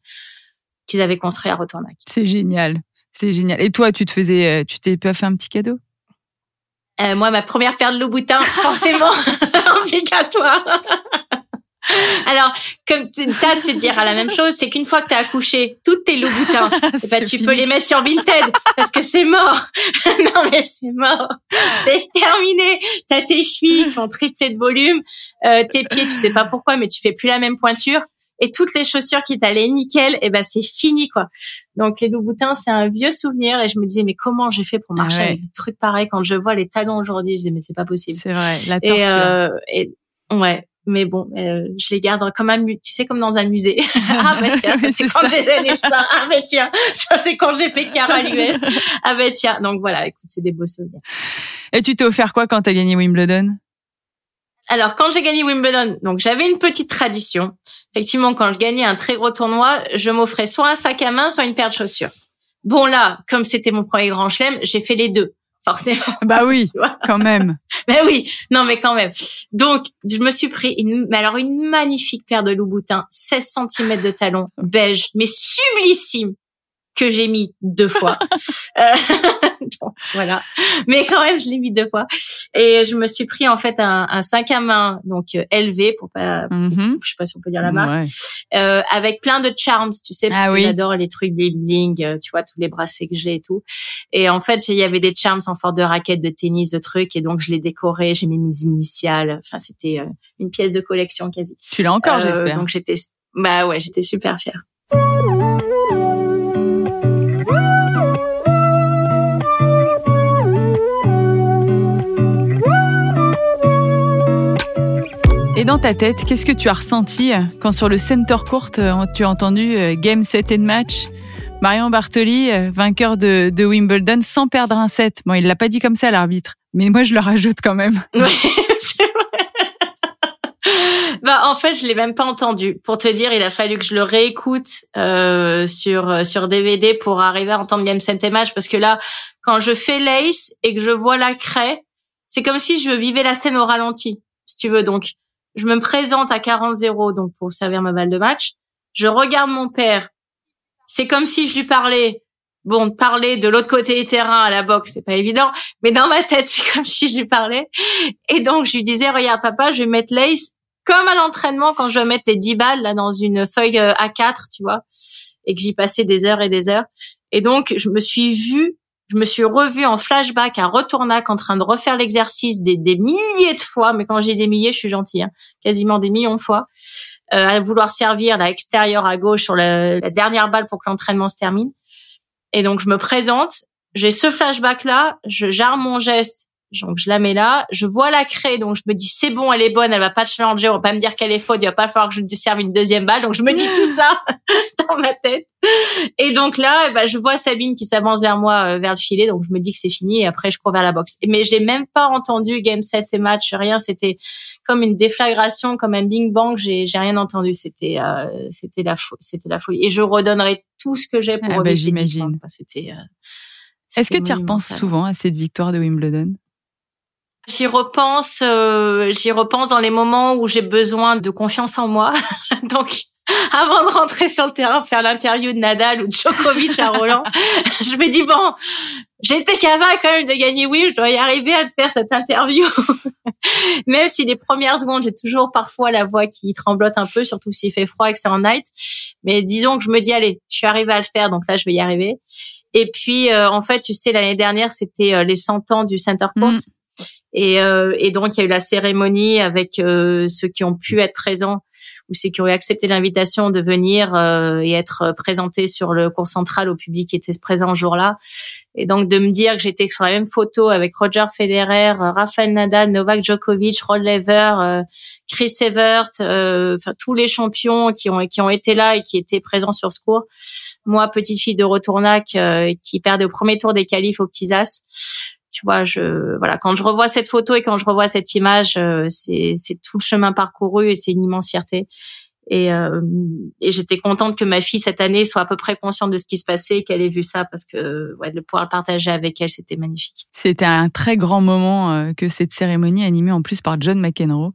qu'ils avaient construit à Retournac. C'est génial, c'est génial. Et toi, tu te faisais, euh, tu t'es pas fait un petit cadeau? Euh, Moi, ma première paire de Louboutin, forcément, obligatoire. Alors, comme Tad te dira la même chose, c'est qu'une fois que tu as accouché, toutes tes loups-boutins, eh ben, tu peux les mettre sur Vinted parce que c'est mort. non, mais c'est mort. C'est terminé. Tu as tes chevilles qui ont triplé de volume, euh, tes pieds, tu sais pas pourquoi, mais tu fais plus la même pointure. Et toutes les chaussures qui t'allaient nickel, et eh ben c'est fini quoi. Donc les loups-boutins, c'est un vieux souvenir et je me disais mais comment j'ai fait pour marcher ah avec des trucs pareils? Quand je vois les talons aujourd'hui, je disais mais c'est pas possible. C'est vrai, la torture. Et, euh, et ouais, mais bon, euh, je les garde comme un, tu sais, comme dans un musée. ah bah tiens, ça c'est quand j'ai gagné ça. Ah bah tiens, ça c'est quand j'ai fait car à l'US. Ah bah tiens, donc voilà, écoute, c'est des beaux souvenirs. Et tu t'es offert quoi quand t'as gagné Wimbledon? Alors, quand j'ai gagné Wimbledon, donc j'avais une petite tradition. Effectivement, quand je gagnais un très gros tournoi, je m'offrais soit un sac à main, soit une paire de chaussures. Bon là, comme c'était mon premier grand chelem, j'ai fait les deux forcément. Bah oui, quand même. mais oui, non mais quand même. Donc, je me suis pris une, mais alors une magnifique paire de Louboutin, 16 cm de talon, beige, mais sublissime, que j'ai mis deux fois. euh, voilà. Mais quand même, je l'ai mis deux fois. Et je me suis pris en fait un, un sac à main donc euh, élevé pour pas, mm je sais pas si on peut dire la marque, euh, avec plein de charms, tu sais, parce ah que j'adore les trucs des bling, euh, tu vois, tous les bracelets que j'ai et tout. Et en fait, il y avait des charms en forme de raquettes de tennis, de trucs, et donc je les décorais, j'ai mis mes initiales. Enfin, c'était euh, une pièce de collection quasi. Tu l'as encore, j'espère. Donc j'étais, bah ouais, j'étais super fière. Et dans ta tête, qu'est-ce que tu as ressenti quand sur le center court, euh, tu as entendu euh, Game Set and Match Marion Bartoli, euh, vainqueur de, Wimbledon, sans perdre un set. Bon, il l'a pas dit comme ça, l'arbitre. Mais moi, je le rajoute quand même. Oui, c'est vrai. bah, en fait, je l'ai même pas entendu. Pour te dire, il a fallu que je le réécoute euh, sur sur DVD pour arriver à entendre Game Set and Match. Parce que là, quand je fais l'ace et que je vois la craie, c'est comme si je vivais la scène au ralenti, si tu veux. Donc, je me présente à 40-0 donc pour servir ma balle de match. Je regarde mon père. C'est comme si je lui parlais. Bon, parler de l'autre côté des terrains à la boxe, c'est pas évident, mais dans ma tête, c'est comme si je lui parlais. Et donc, je lui disais, regarde, papa, je vais mettre l'ace comme à l'entraînement quand je vais mettre les 10 balles là dans une feuille euh, A4, tu vois, et que j'y passais des heures et des heures. Et donc, je me suis vue je me suis revue en flashback à Retournac en train de refaire l'exercice des, milliers de fois, mais quand j'ai des milliers, je suis gentille, hein, quasiment des millions de fois, euh, à vouloir servir la extérieure à gauche sur la, la dernière balle pour que l'entraînement se termine. Et donc je me présente, j'ai ce flashback là, je j'arme mon geste donc je la mets là, je vois la craie, donc je me dis c'est bon, elle est bonne, elle va pas challenger, on va pas me dire qu'elle est faute, il va pas falloir que je te serve une deuxième balle, donc je me dis tout ça dans ma tête. Et donc là, eh ben, je vois Sabine qui s'avance vers moi euh, vers le filet, donc je me dis que c'est fini et après je cours vers la boxe. Mais j'ai même pas entendu game set et match, rien, c'était comme une déflagration, comme un bing bang, j'ai j'ai rien entendu, c'était euh, c'était la c'était la folie. Et je redonnerai tout ce que j'ai pour ah bah, j'imagine. C'était euh, Est-ce que tu repenses souvent à cette victoire de Wimbledon? J'y repense, euh, j'y repense dans les moments où j'ai besoin de confiance en moi. Donc, avant de rentrer sur le terrain, faire l'interview de Nadal ou de Djokovic à Roland, je me dis bon, j'étais capable quand même de gagner. Oui, je dois y arriver à faire cette interview. même si les premières secondes, j'ai toujours parfois la voix qui tremblote un peu, surtout s'il fait froid et que c'est en night. Mais disons que je me dis allez, je suis arrivée à le faire, donc là je vais y arriver. Et puis euh, en fait, tu sais, l'année dernière, c'était euh, les 100 ans du Center Court. Mm. Et, euh, et donc il y a eu la cérémonie avec euh, ceux qui ont pu être présents ou ceux qui ont accepté l'invitation de venir euh, et être présentés sur le cours central au public qui était présent ce jour-là. Et donc de me dire que j'étais sur la même photo avec Roger Federer, Rafael Nadal, Novak Djokovic, Rod Lever, Chris Evert, enfin tous les champions qui ont qui ont été là et qui étaient présents sur ce cours. Moi, petite fille de Retournac qui perdait au premier tour des qualifs au Petits As tu vois, je voilà, quand je revois cette photo et quand je revois cette image, euh, c'est c'est tout le chemin parcouru et c'est une immense fierté. Et, euh, et j'étais contente que ma fille cette année soit à peu près consciente de ce qui se passait, qu'elle ait vu ça, parce que ouais, de pouvoir le partager avec elle, c'était magnifique. C'était un très grand moment euh, que cette cérémonie animée en plus par John McEnroe,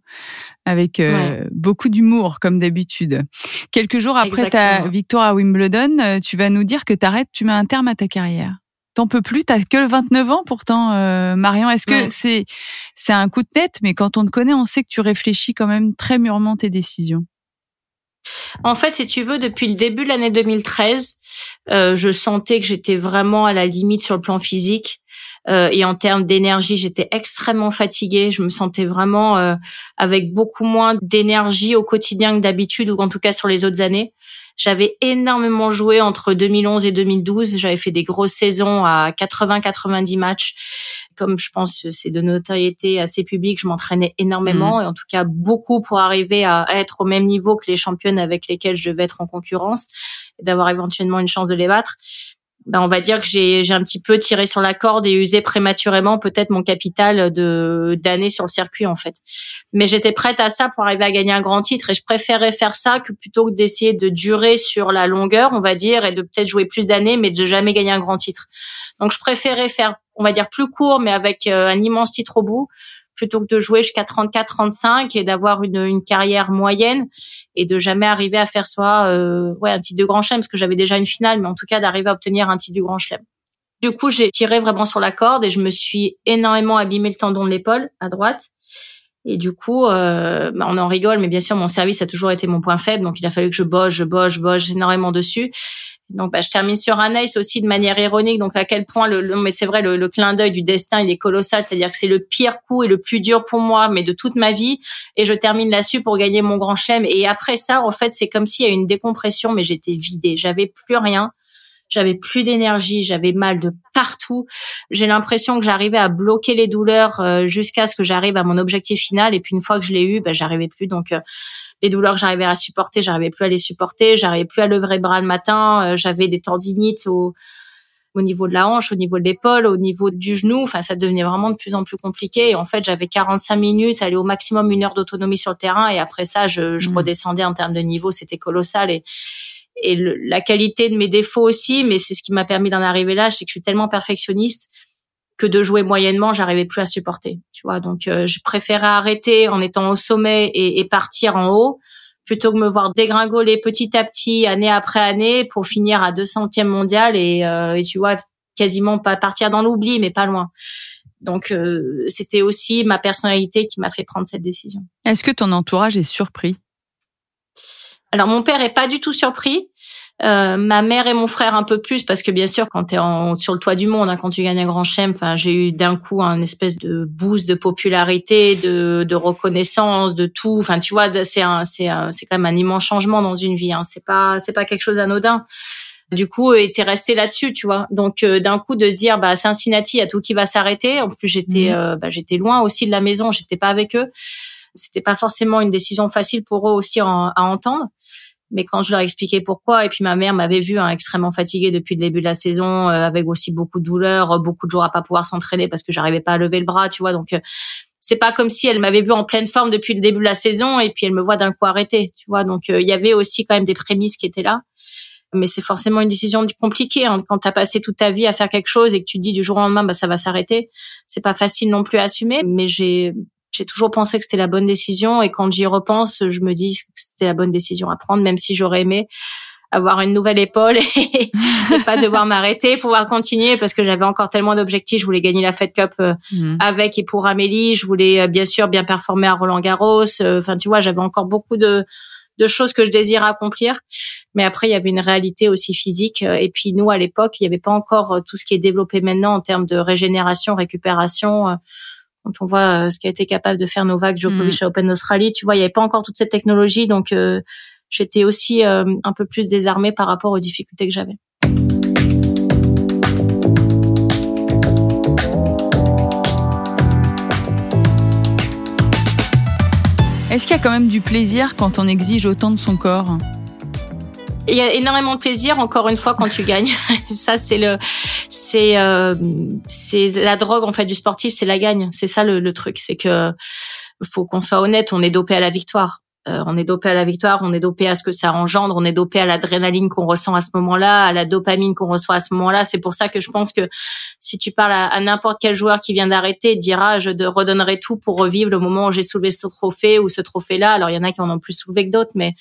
avec beaucoup d'humour comme d'habitude. Quelques jours après ta victoire à Wimbledon, tu vas nous dire que t'arrêtes, tu mets un terme à ta carrière t'en peux plus. T'as que 29 ans pourtant, euh, Marion. Est-ce que c'est c'est un coup de tête? Mais quand on te connaît, on sait que tu réfléchis quand même très mûrement tes décisions. En fait, si tu veux, depuis le début de l'année 2013, euh, je sentais que j'étais vraiment à la limite sur le plan physique. Euh, et en termes d'énergie, j'étais extrêmement fatiguée. Je me sentais vraiment euh, avec beaucoup moins d'énergie au quotidien que d'habitude, ou en tout cas sur les autres années. J'avais énormément joué entre 2011 et 2012. J'avais fait des grosses saisons à 80-90 matchs. Comme je pense c'est de notoriété assez publique, je m'entraînais énormément mmh. et en tout cas beaucoup pour arriver à être au même niveau que les championnes avec lesquelles je devais être en concurrence et d'avoir éventuellement une chance de les battre ben on va dire que j'ai un petit peu tiré sur la corde et usé prématurément peut-être mon capital de d'années sur le circuit en fait. Mais j'étais prête à ça pour arriver à gagner un grand titre et je préférais faire ça que plutôt que d'essayer de durer sur la longueur, on va dire, et de peut-être jouer plus d'années mais de jamais gagner un grand titre. Donc je préférais faire on va dire plus court mais avec euh, un immense titre au bout plutôt que de jouer jusqu'à 34, 35 et d'avoir une, une carrière moyenne et de jamais arriver à faire soit euh, ouais un titre de Grand Chelem parce que j'avais déjà une finale, mais en tout cas d'arriver à obtenir un titre du Grand Chelem. Du coup, j'ai tiré vraiment sur la corde et je me suis énormément abîmé le tendon de l'épaule à droite. Et du coup, euh, bah, on en rigole, mais bien sûr, mon service a toujours été mon point faible, donc il a fallu que je bosse, je bosse, je bosse énormément dessus. Donc, bah, je termine sur un aussi de manière ironique. Donc, à quel point le, mais c'est vrai, le, clin d'œil du destin, il est colossal. C'est-à-dire que c'est le pire coup et le plus dur pour moi, mais de toute ma vie. Et je termine là-dessus pour gagner mon grand chelem. Et après ça, en fait, c'est comme s'il y a une décompression, mais j'étais vidée. J'avais plus rien. J'avais plus d'énergie, j'avais mal de partout. J'ai l'impression que j'arrivais à bloquer les douleurs euh, jusqu'à ce que j'arrive à mon objectif final. Et puis une fois que je l'ai eu, bah, j'arrivais plus. Donc euh, les douleurs que j'arrivais à supporter, j'arrivais plus à les supporter, j'arrivais plus à lever le bras le matin, euh, j'avais des tendinites au, au niveau de la hanche, au niveau de l'épaule, au niveau du genou. Enfin, ça devenait vraiment de plus en plus compliqué. Et en fait, j'avais 45 minutes, aller au maximum une heure d'autonomie sur le terrain. Et après ça, je, je mmh. redescendais en termes de niveau. C'était colossal. Et, et la qualité de mes défauts aussi, mais c'est ce qui m'a permis d'en arriver là, c'est que je suis tellement perfectionniste que de jouer moyennement, j'arrivais plus à supporter. Tu vois, donc euh, je préférais arrêter en étant au sommet et, et, partir en haut plutôt que me voir dégringoler petit à petit, année après année, pour finir à 200e mondial et, euh, tu vois quasiment pas partir dans l'oubli, mais pas loin. Donc euh, c'était aussi ma personnalité qui m'a fait prendre cette décision. Est-ce que ton entourage est surpris? Alors mon père est pas du tout surpris. Euh, ma mère et mon frère un peu plus parce que bien sûr quand tu es sur le toit du monde, hein, quand tu gagnes un grand chelem, enfin j'ai eu d'un coup un espèce de boost de popularité, de, de reconnaissance, de tout. Enfin tu vois, c'est un, c'est c'est quand même un immense changement dans une vie. Hein. C'est pas c'est pas quelque chose d'anodin. Du coup, était resté là-dessus, tu vois. Donc euh, d'un coup de se dire bah Cincinnati, il y a tout qui va s'arrêter. En plus j'étais mmh. euh, bah, j'étais loin aussi de la maison, j'étais pas avec eux c'était pas forcément une décision facile pour eux aussi à entendre. Mais quand je leur expliquais pourquoi, et puis ma mère m'avait vu hein, extrêmement fatiguée depuis le début de la saison, euh, avec aussi beaucoup de douleurs, beaucoup de jours à pas pouvoir s'entraîner parce que j'arrivais pas à lever le bras, tu vois. Donc euh, c'est pas comme si elle m'avait vu en pleine forme depuis le début de la saison et puis elle me voit d'un coup arrêter, tu vois. Donc euh, il y avait aussi quand même des prémices qui étaient là. Mais c'est forcément une décision compliquée hein. quand tu as passé toute ta vie à faire quelque chose et que tu dis du jour au lendemain bah ça va s'arrêter. C'est pas facile non plus à assumer, mais j'ai j'ai toujours pensé que c'était la bonne décision et quand j'y repense, je me dis que c'était la bonne décision à prendre, même si j'aurais aimé avoir une nouvelle épaule et, pas devoir m'arrêter, pouvoir continuer parce que j'avais encore tellement d'objectifs. Je voulais gagner la Fed Cup euh, mhm. avec et pour Amélie. Je voulais euh, bien sûr bien performer à Roland Garros. Euh, enfin, tu vois, j'avais encore beaucoup de de choses que je désirais accomplir. Mais après, il y avait une réalité aussi physique. Et puis nous, à l'époque, il n'y avait pas encore tout ce qui est développé maintenant en termes de régénération, récupération quand on voit ce qu'a été capable de faire Novak Djokovic mm. à Open d'Australie, tu vois, il n'y avait pas encore toute cette technologie, donc j'étais aussi un peu plus désarmée par rapport aux difficultés que j'avais. Est-ce qu'il y a quand même du plaisir quand on exige autant de son corps? Il y a énormément de plaisir encore une fois quand tu gagnes. ça c'est le c'est euh, c'est la drogue en fait du sportif, c'est la gagne. C'est ça le, le truc, c'est que faut qu'on soit honnête, on est dopé à la victoire. Euh, on est dopé à la victoire, on est dopé à ce que ça engendre, on est dopé à l'adrénaline qu'on ressent à ce moment-là, à la dopamine qu'on reçoit à ce moment-là. C'est pour ça que je pense que si tu parles à, n'importe quel joueur qui vient d'arrêter, dira je redonnerai tout pour revivre le moment où j'ai soulevé ce trophée ou ce trophée-là. Alors il y en a qui en ont plus soulevé que d'autres, mais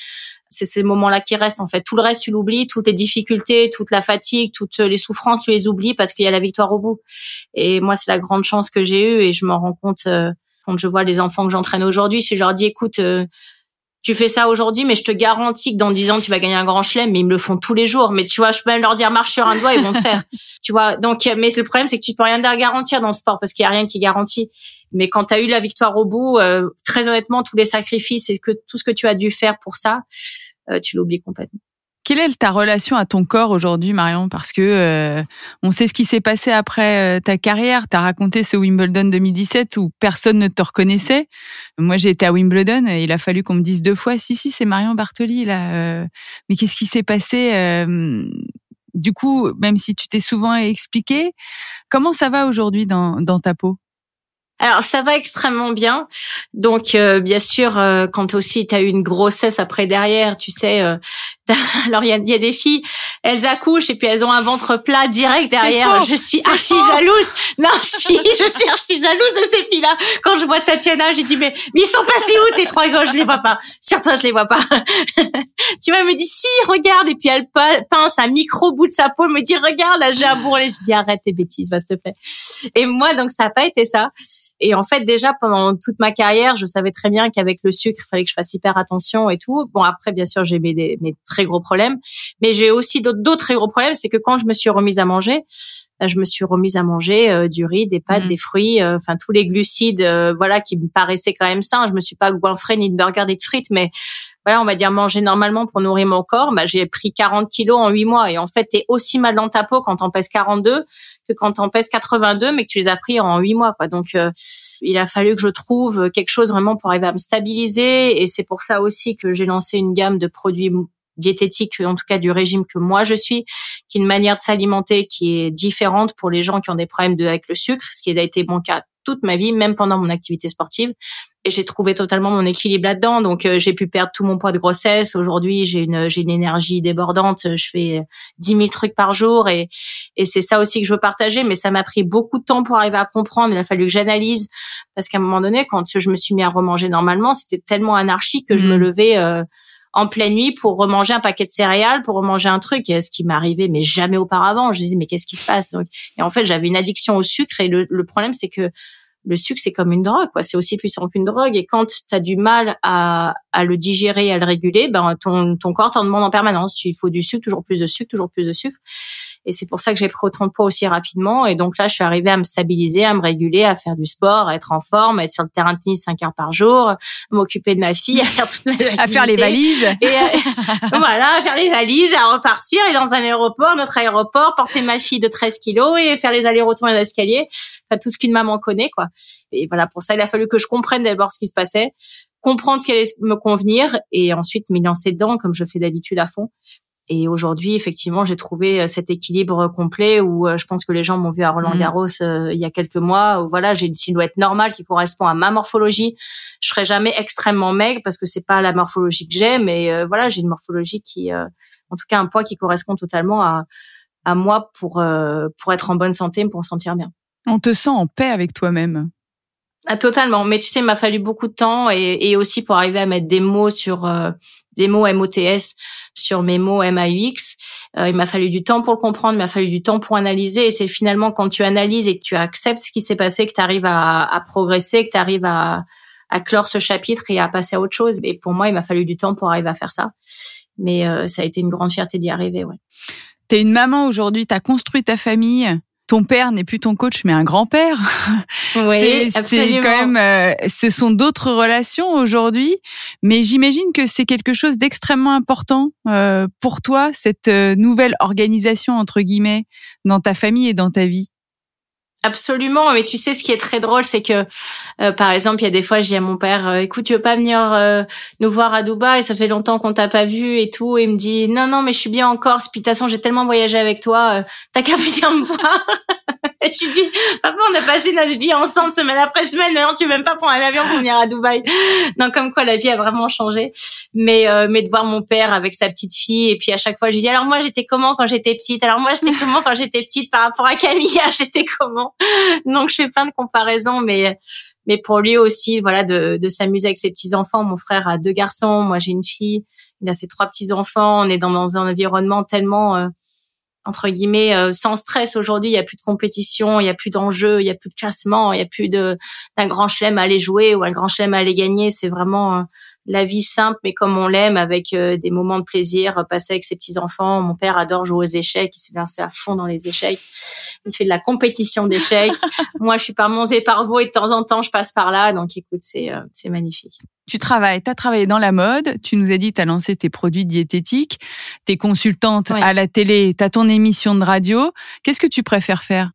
c'est ces moments-là qui restent en fait. Tout le reste, tu l'oublies, toutes les difficultés, toute la fatigue, toutes les souffrances, tu les oublies parce qu'il y a la victoire au bout. Et moi, c'est la grande chance que j'ai eue et je m'en rends compte euh, quand je vois les enfants que j'entraîne aujourd'hui. Si je leur dis, écoute, euh, tu fais ça aujourd'hui, mais je te garantis que dans dix ans, tu vas gagner un grand chelem, mais ils me le font tous les jours. Mais tu vois, je peux même leur dire marche sur un doigt, ils vont le faire. tu vois, donc, mais le problème, c'est que tu peux rien garantir dans le sport parce qu'il y a rien qui est garanti. Mais quand tu as eu la victoire au bout, euh, très honnêtement, tous les sacrifices et que tout ce que tu as dû faire pour ça, euh, tu l'oublies complètement. Quelle est ta relation à ton corps aujourd'hui, Marion? Parce que euh, on sait ce qui s'est passé après euh, ta carrière. Tu as raconté ce Wimbledon 2017 où personne ne te reconnaissait. Moi, j'ai été à Wimbledon il a fallu qu'on me dise deux fois si si, c'est Marion Bartoli là. Euh. mais qu'est-ce qui s'est passé Du coup, même si tu t'es souvent expliqué, comment ça va aujourd'hui dans, dans ta peau? Alors ça va extrêmement bien. Donc euh, bien sûr, euh, quand aussi tu as eu une grossesse après derrière, tu sais, euh, alors il y a, y a, des filles, elles accouchent et puis elles ont un ventre plat direct derrière. Je suis archi jalouse. Non, si, je suis archi jalouse de ces filles-là. Quand je vois Tatiana, j'ai dit mais, mais ils sont passés où tes trois gosses? Je les vois pas. Sur toi, je les vois pas. tu vois, elle me dit si, regarde et puis elle pince un micro bout de sa peau, elle me dit regarde là j'ai un bourrelet. Je dis arrête tes bêtises, va s'il te plaît. Et moi donc ça a pas été ça. Et en fait, déjà pendant toute ma carrière, je savais très bien qu'avec le sucre, il fallait que je fasse hyper attention et tout. Bon, après, bien sûr, j'ai mes, mes très gros problèmes, mais j'ai aussi d'autres très gros problèmes. C'est que quand je me suis remise à manger, je me suis remise à manger euh, du riz, des pâtes, mmh. des fruits, euh, enfin tous les glucides, euh, voilà, qui me paraissaient quand même sains. Je me suis pas goinfrée ni de burger ni de frites, mais voilà, on va dire manger normalement pour nourrir mon corps, bah, j'ai pris 40 kilos en 8 mois. Et en fait, tu es aussi mal dans ta peau quand on pèse 42 que quand on pèse 82, mais que tu les as pris en 8 mois. Quoi. Donc, euh, il a fallu que je trouve quelque chose vraiment pour arriver à me stabiliser. Et c'est pour ça aussi que j'ai lancé une gamme de produits diététiques, en tout cas du régime que moi je suis, qui est une manière de s'alimenter qui est différente pour les gens qui ont des problèmes de, avec le sucre, ce qui a été mon cas toute ma vie, même pendant mon activité sportive. Et j'ai trouvé totalement mon équilibre là-dedans. Donc euh, j'ai pu perdre tout mon poids de grossesse. Aujourd'hui, j'ai une j'ai une énergie débordante. Je fais 10 000 trucs par jour et et c'est ça aussi que je veux partager. Mais ça m'a pris beaucoup de temps pour arriver à comprendre. Il a fallu que j'analyse parce qu'à un moment donné, quand je me suis mis à remanger normalement, c'était tellement anarchique que je me mmh. levais. Euh, en pleine nuit pour remanger un paquet de céréales, pour remanger un truc, ce qui m'arrivait mais jamais auparavant. Je disais mais qu'est-ce qui se passe? Et en fait, j'avais une addiction au sucre et le, problème c'est que le sucre c'est comme une drogue quoi. C'est aussi puissant qu'une drogue. Et quand tu du mal à, à le digérer à le réguler ben ton ton corps t'en demande en permanence. Il faut du sucre toujours plus de sucre toujours plus de sucre et c'est pour ça que j'ai pris autant de poids aussi rapidement. Et donc là, je suis arrivée à me stabiliser, à me réguler, à faire du sport, à être en forme, à être sur le terrain de tennis 5 heures par jour, à m'occuper de ma fille, à faire toutes mes activités. À faire les valises. Et euh, voilà, à faire les valises, à repartir, et dans un aéroport, notre aéroport, porter ma fille de 13 kilos et faire les allers-retours dans l'escalier. Enfin, tout ce qu'une maman connaît, quoi. Et voilà, pour ça, il a fallu que je comprenne d'abord ce qui se passait comprendre ce qui allait me convenir et ensuite m'y lancer dedans comme je fais d'habitude à fond. Et aujourd'hui, effectivement, j'ai trouvé euh, cet équilibre complet où euh, je pense que les gens m'ont vu à Roland mmh. Garros euh, il y a quelques mois où voilà, j'ai une silhouette normale qui correspond à ma morphologie. Je serai jamais extrêmement maigre parce que c'est pas la morphologie que j'ai, mais voilà, j'ai une morphologie qui, en tout cas, un poids qui correspond totalement à, à moi pour pour être en bonne santé, pour me sentir bien. On te sent en paix avec toi-même. Ah, totalement. Mais tu sais, il m'a fallu beaucoup de temps et, et, aussi pour arriver à mettre des mots sur euh, des mots MOTS sur mes mots MAUX. Euh, il m'a fallu du temps pour le comprendre, il m'a fallu du temps pour analyser. Et c'est finalement quand tu analyses et que tu acceptes ce qui s'est passé que tu arrives à, à, progresser, que tu arrives à, à clore ce chapitre et à passer à autre chose. Et pour moi, il m'a fallu du temps pour arriver à faire ça. Mais euh, ça a été une grande fierté d'y arriver. Ouais. T'es une maman aujourd'hui, t'as construit ta famille ton père n'est plus ton coach, mais un grand-père. Oui, c'est quand même, euh, ce sont d'autres relations aujourd'hui, mais j'imagine que c'est quelque chose d'extrêmement important euh, pour toi, cette euh, nouvelle organisation entre guillemets dans ta famille et dans ta vie. Absolument, mais tu sais ce qui est très drôle, c'est que euh, par exemple, il y a des fois, je dis à mon père, euh, écoute, tu veux pas venir euh, nous voir à Dubaï, ça fait longtemps qu'on t'a pas vu et tout, et il me dit non non, mais je suis bien en Corse, puis de toute façon, j'ai tellement voyagé avec toi, t'as qu'à venir me voir. et je lui dis, papa, on a passé notre vie ensemble semaine après semaine, maintenant tu veux même pas prendre un avion pour venir à Dubaï. non, comme quoi la vie a vraiment changé. Mais mais de voir mon père avec sa petite fille, et puis à chaque fois, je lui dis, alors moi j'étais comment quand j'étais petite, alors moi j'étais comment quand j'étais petite par rapport à Camilla, j'étais comment? Donc je fais plein de comparaisons, mais mais pour lui aussi, voilà, de, de s'amuser avec ses petits enfants. Mon frère a deux garçons, moi j'ai une fille, il a ses trois petits enfants. On est dans, dans un environnement tellement euh, entre guillemets euh, sans stress aujourd'hui. Il y a plus de compétition, il y a plus d'enjeux, il y a plus de classement, il y a plus de d'un grand chelem à aller jouer ou un grand chelem à aller gagner. C'est vraiment euh, la vie simple, mais comme on l'aime, avec euh, des moments de plaisir, euh, passer avec ses petits enfants. Mon père adore jouer aux échecs, il s'est lancé à fond dans les échecs. Il fait de la compétition d'échecs. Moi, je suis par Monts et par Vaux et de temps en temps, je passe par là. Donc, écoute, c'est euh, c'est magnifique. Tu travailles, tu as travaillé dans la mode, tu nous as dit tu as lancé tes produits diététiques, tu es consultante à la télé, tu as ton émission de radio. Qu'est-ce que tu préfères faire?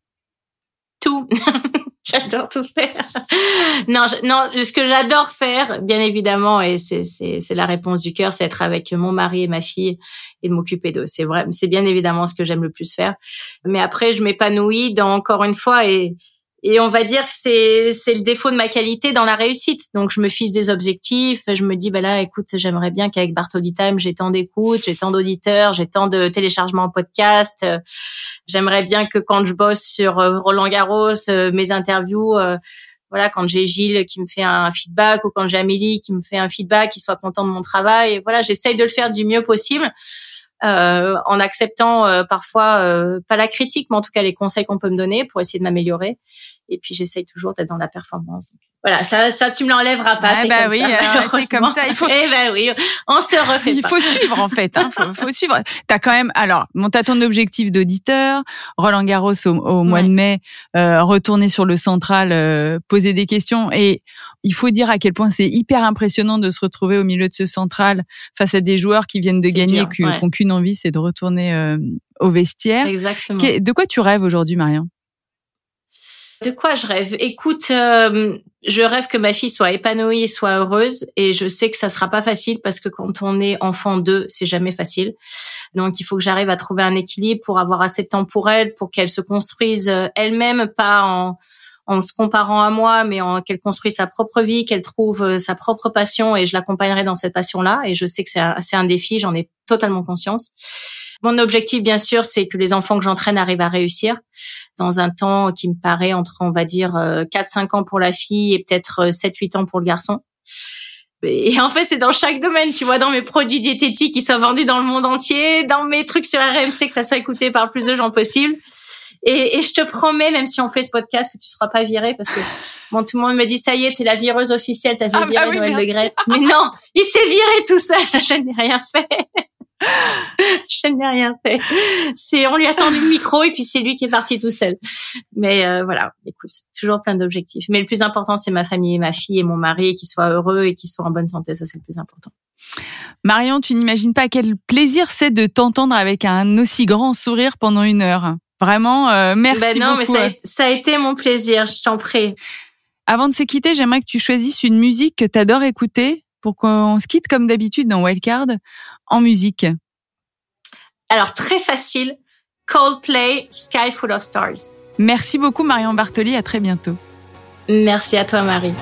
Tout. j'adore tout faire. non, non, ce que j'adore faire, bien évidemment, et c'est c'est la réponse du cœur, c'est être avec mon mari et ma fille et de m'occuper d'eux. C'est vrai, c'est bien évidemment ce que j'aime le plus faire. Mais après, je m'épanouis dans encore une fois et et on va dire que c'est c'est le défaut de ma qualité dans la réussite. Donc je me fixe des objectifs, je me dis bah là écoute, j'aimerais bien qu'avec Bartoli Time, j'ai tant d'écoutes, j'ai tant d'auditeurs, j'ai tant de téléchargements en podcast. J'aimerais bien que quand je bosse sur euh, Roland Garros, euh, mes interviews euh, voilà, quand j'ai Gilles qui me fait un feedback ou quand j'ai Amélie qui me fait un feedback, qui soit content de mon travail. voilà, j'essaye de le faire du mieux possible. Euh, en acceptant euh, parfois euh, pas la critique, mais en tout cas les conseils qu'on peut me donner pour essayer de m'améliorer. Et puis j'essaye toujours d'être dans la performance. Voilà, ça, ça tu me l'enlèveras pas. Ah bah oui, ça, comme ça. Il faut. Eh ben oui, on se refait. Il faut suivre en fait. Hein, faut, faut suivre. T'as quand même. Alors, bon, t'as ton objectif d'auditeur. Roland Garros au, mois de mai, euh, retourner sur le central, euh, poser des questions. Et il faut dire à quel point c'est hyper impressionnant de se retrouver au milieu de ce central face à des joueurs qui viennent de gagner, qui n'ont qu'une envie, c'est de retourner euh, au vestiaire. Exactement. De quoi tu rêves aujourd'hui, Marion? De quoi je rêve? Écoute, euh, je rêve que ma fille soit épanouie, soit heureuse, et je sais que ça sera pas facile parce que quand on est enfant d'eux, c'est jamais facile. Donc il faut que j'arrive à trouver un équilibre pour avoir assez de temps pour elle, pour qu'elle se construise euh, elle-même, pas en en se comparant à moi, mais en qu'elle construise sa propre vie, qu'elle trouve euh, sa propre passion, et je l'accompagnerai dans cette passion-là. Et je sais que c'est un, un défi, j'en ai totalement conscience. Mon objectif, bien sûr, c'est que les enfants que j'entraîne arrivent à réussir dans un temps qui me paraît entre, on va dire, 4-5 euh, ans pour la fille et peut-être 7-8 euh, ans pour le garçon. Et en fait, c'est dans chaque domaine, tu vois, dans mes produits diététiques qui sont vendus dans le monde entier, dans mes trucs sur RMC, que ça soit écouté par plus de gens possible. Et, et, je te promets, même si on fait ce podcast, que tu seras pas viré parce que bon, tout le monde me dit ça y est, t'es la vireuse officielle, t'as fait ah virer bah Noël de Grette. Mais non, il s'est viré tout seul, je n'ai rien fait. je n'ai rien fait. C'est, on lui a tendu le micro et puis c'est lui qui est parti tout seul. Mais euh, voilà, écoute, toujours plein d'objectifs. Mais le plus important, c'est ma famille, ma fille et mon mari, qui soient heureux et qui soient en bonne santé. Ça, c'est le plus important. Marion, tu n'imagines pas quel plaisir c'est de t'entendre avec un aussi grand sourire pendant une heure. Vraiment, euh, merci ben non, beaucoup. mais ça a, été mon plaisir, je t'en prie. Avant de se quitter, j'aimerais que tu choisisses une musique que tu adores écouter pour qu'on se quitte comme d'habitude dans Wildcard en musique. Alors très facile, Coldplay, Sky Full of Stars. Merci beaucoup Marion Bartoli, à très bientôt. Merci à toi Marie.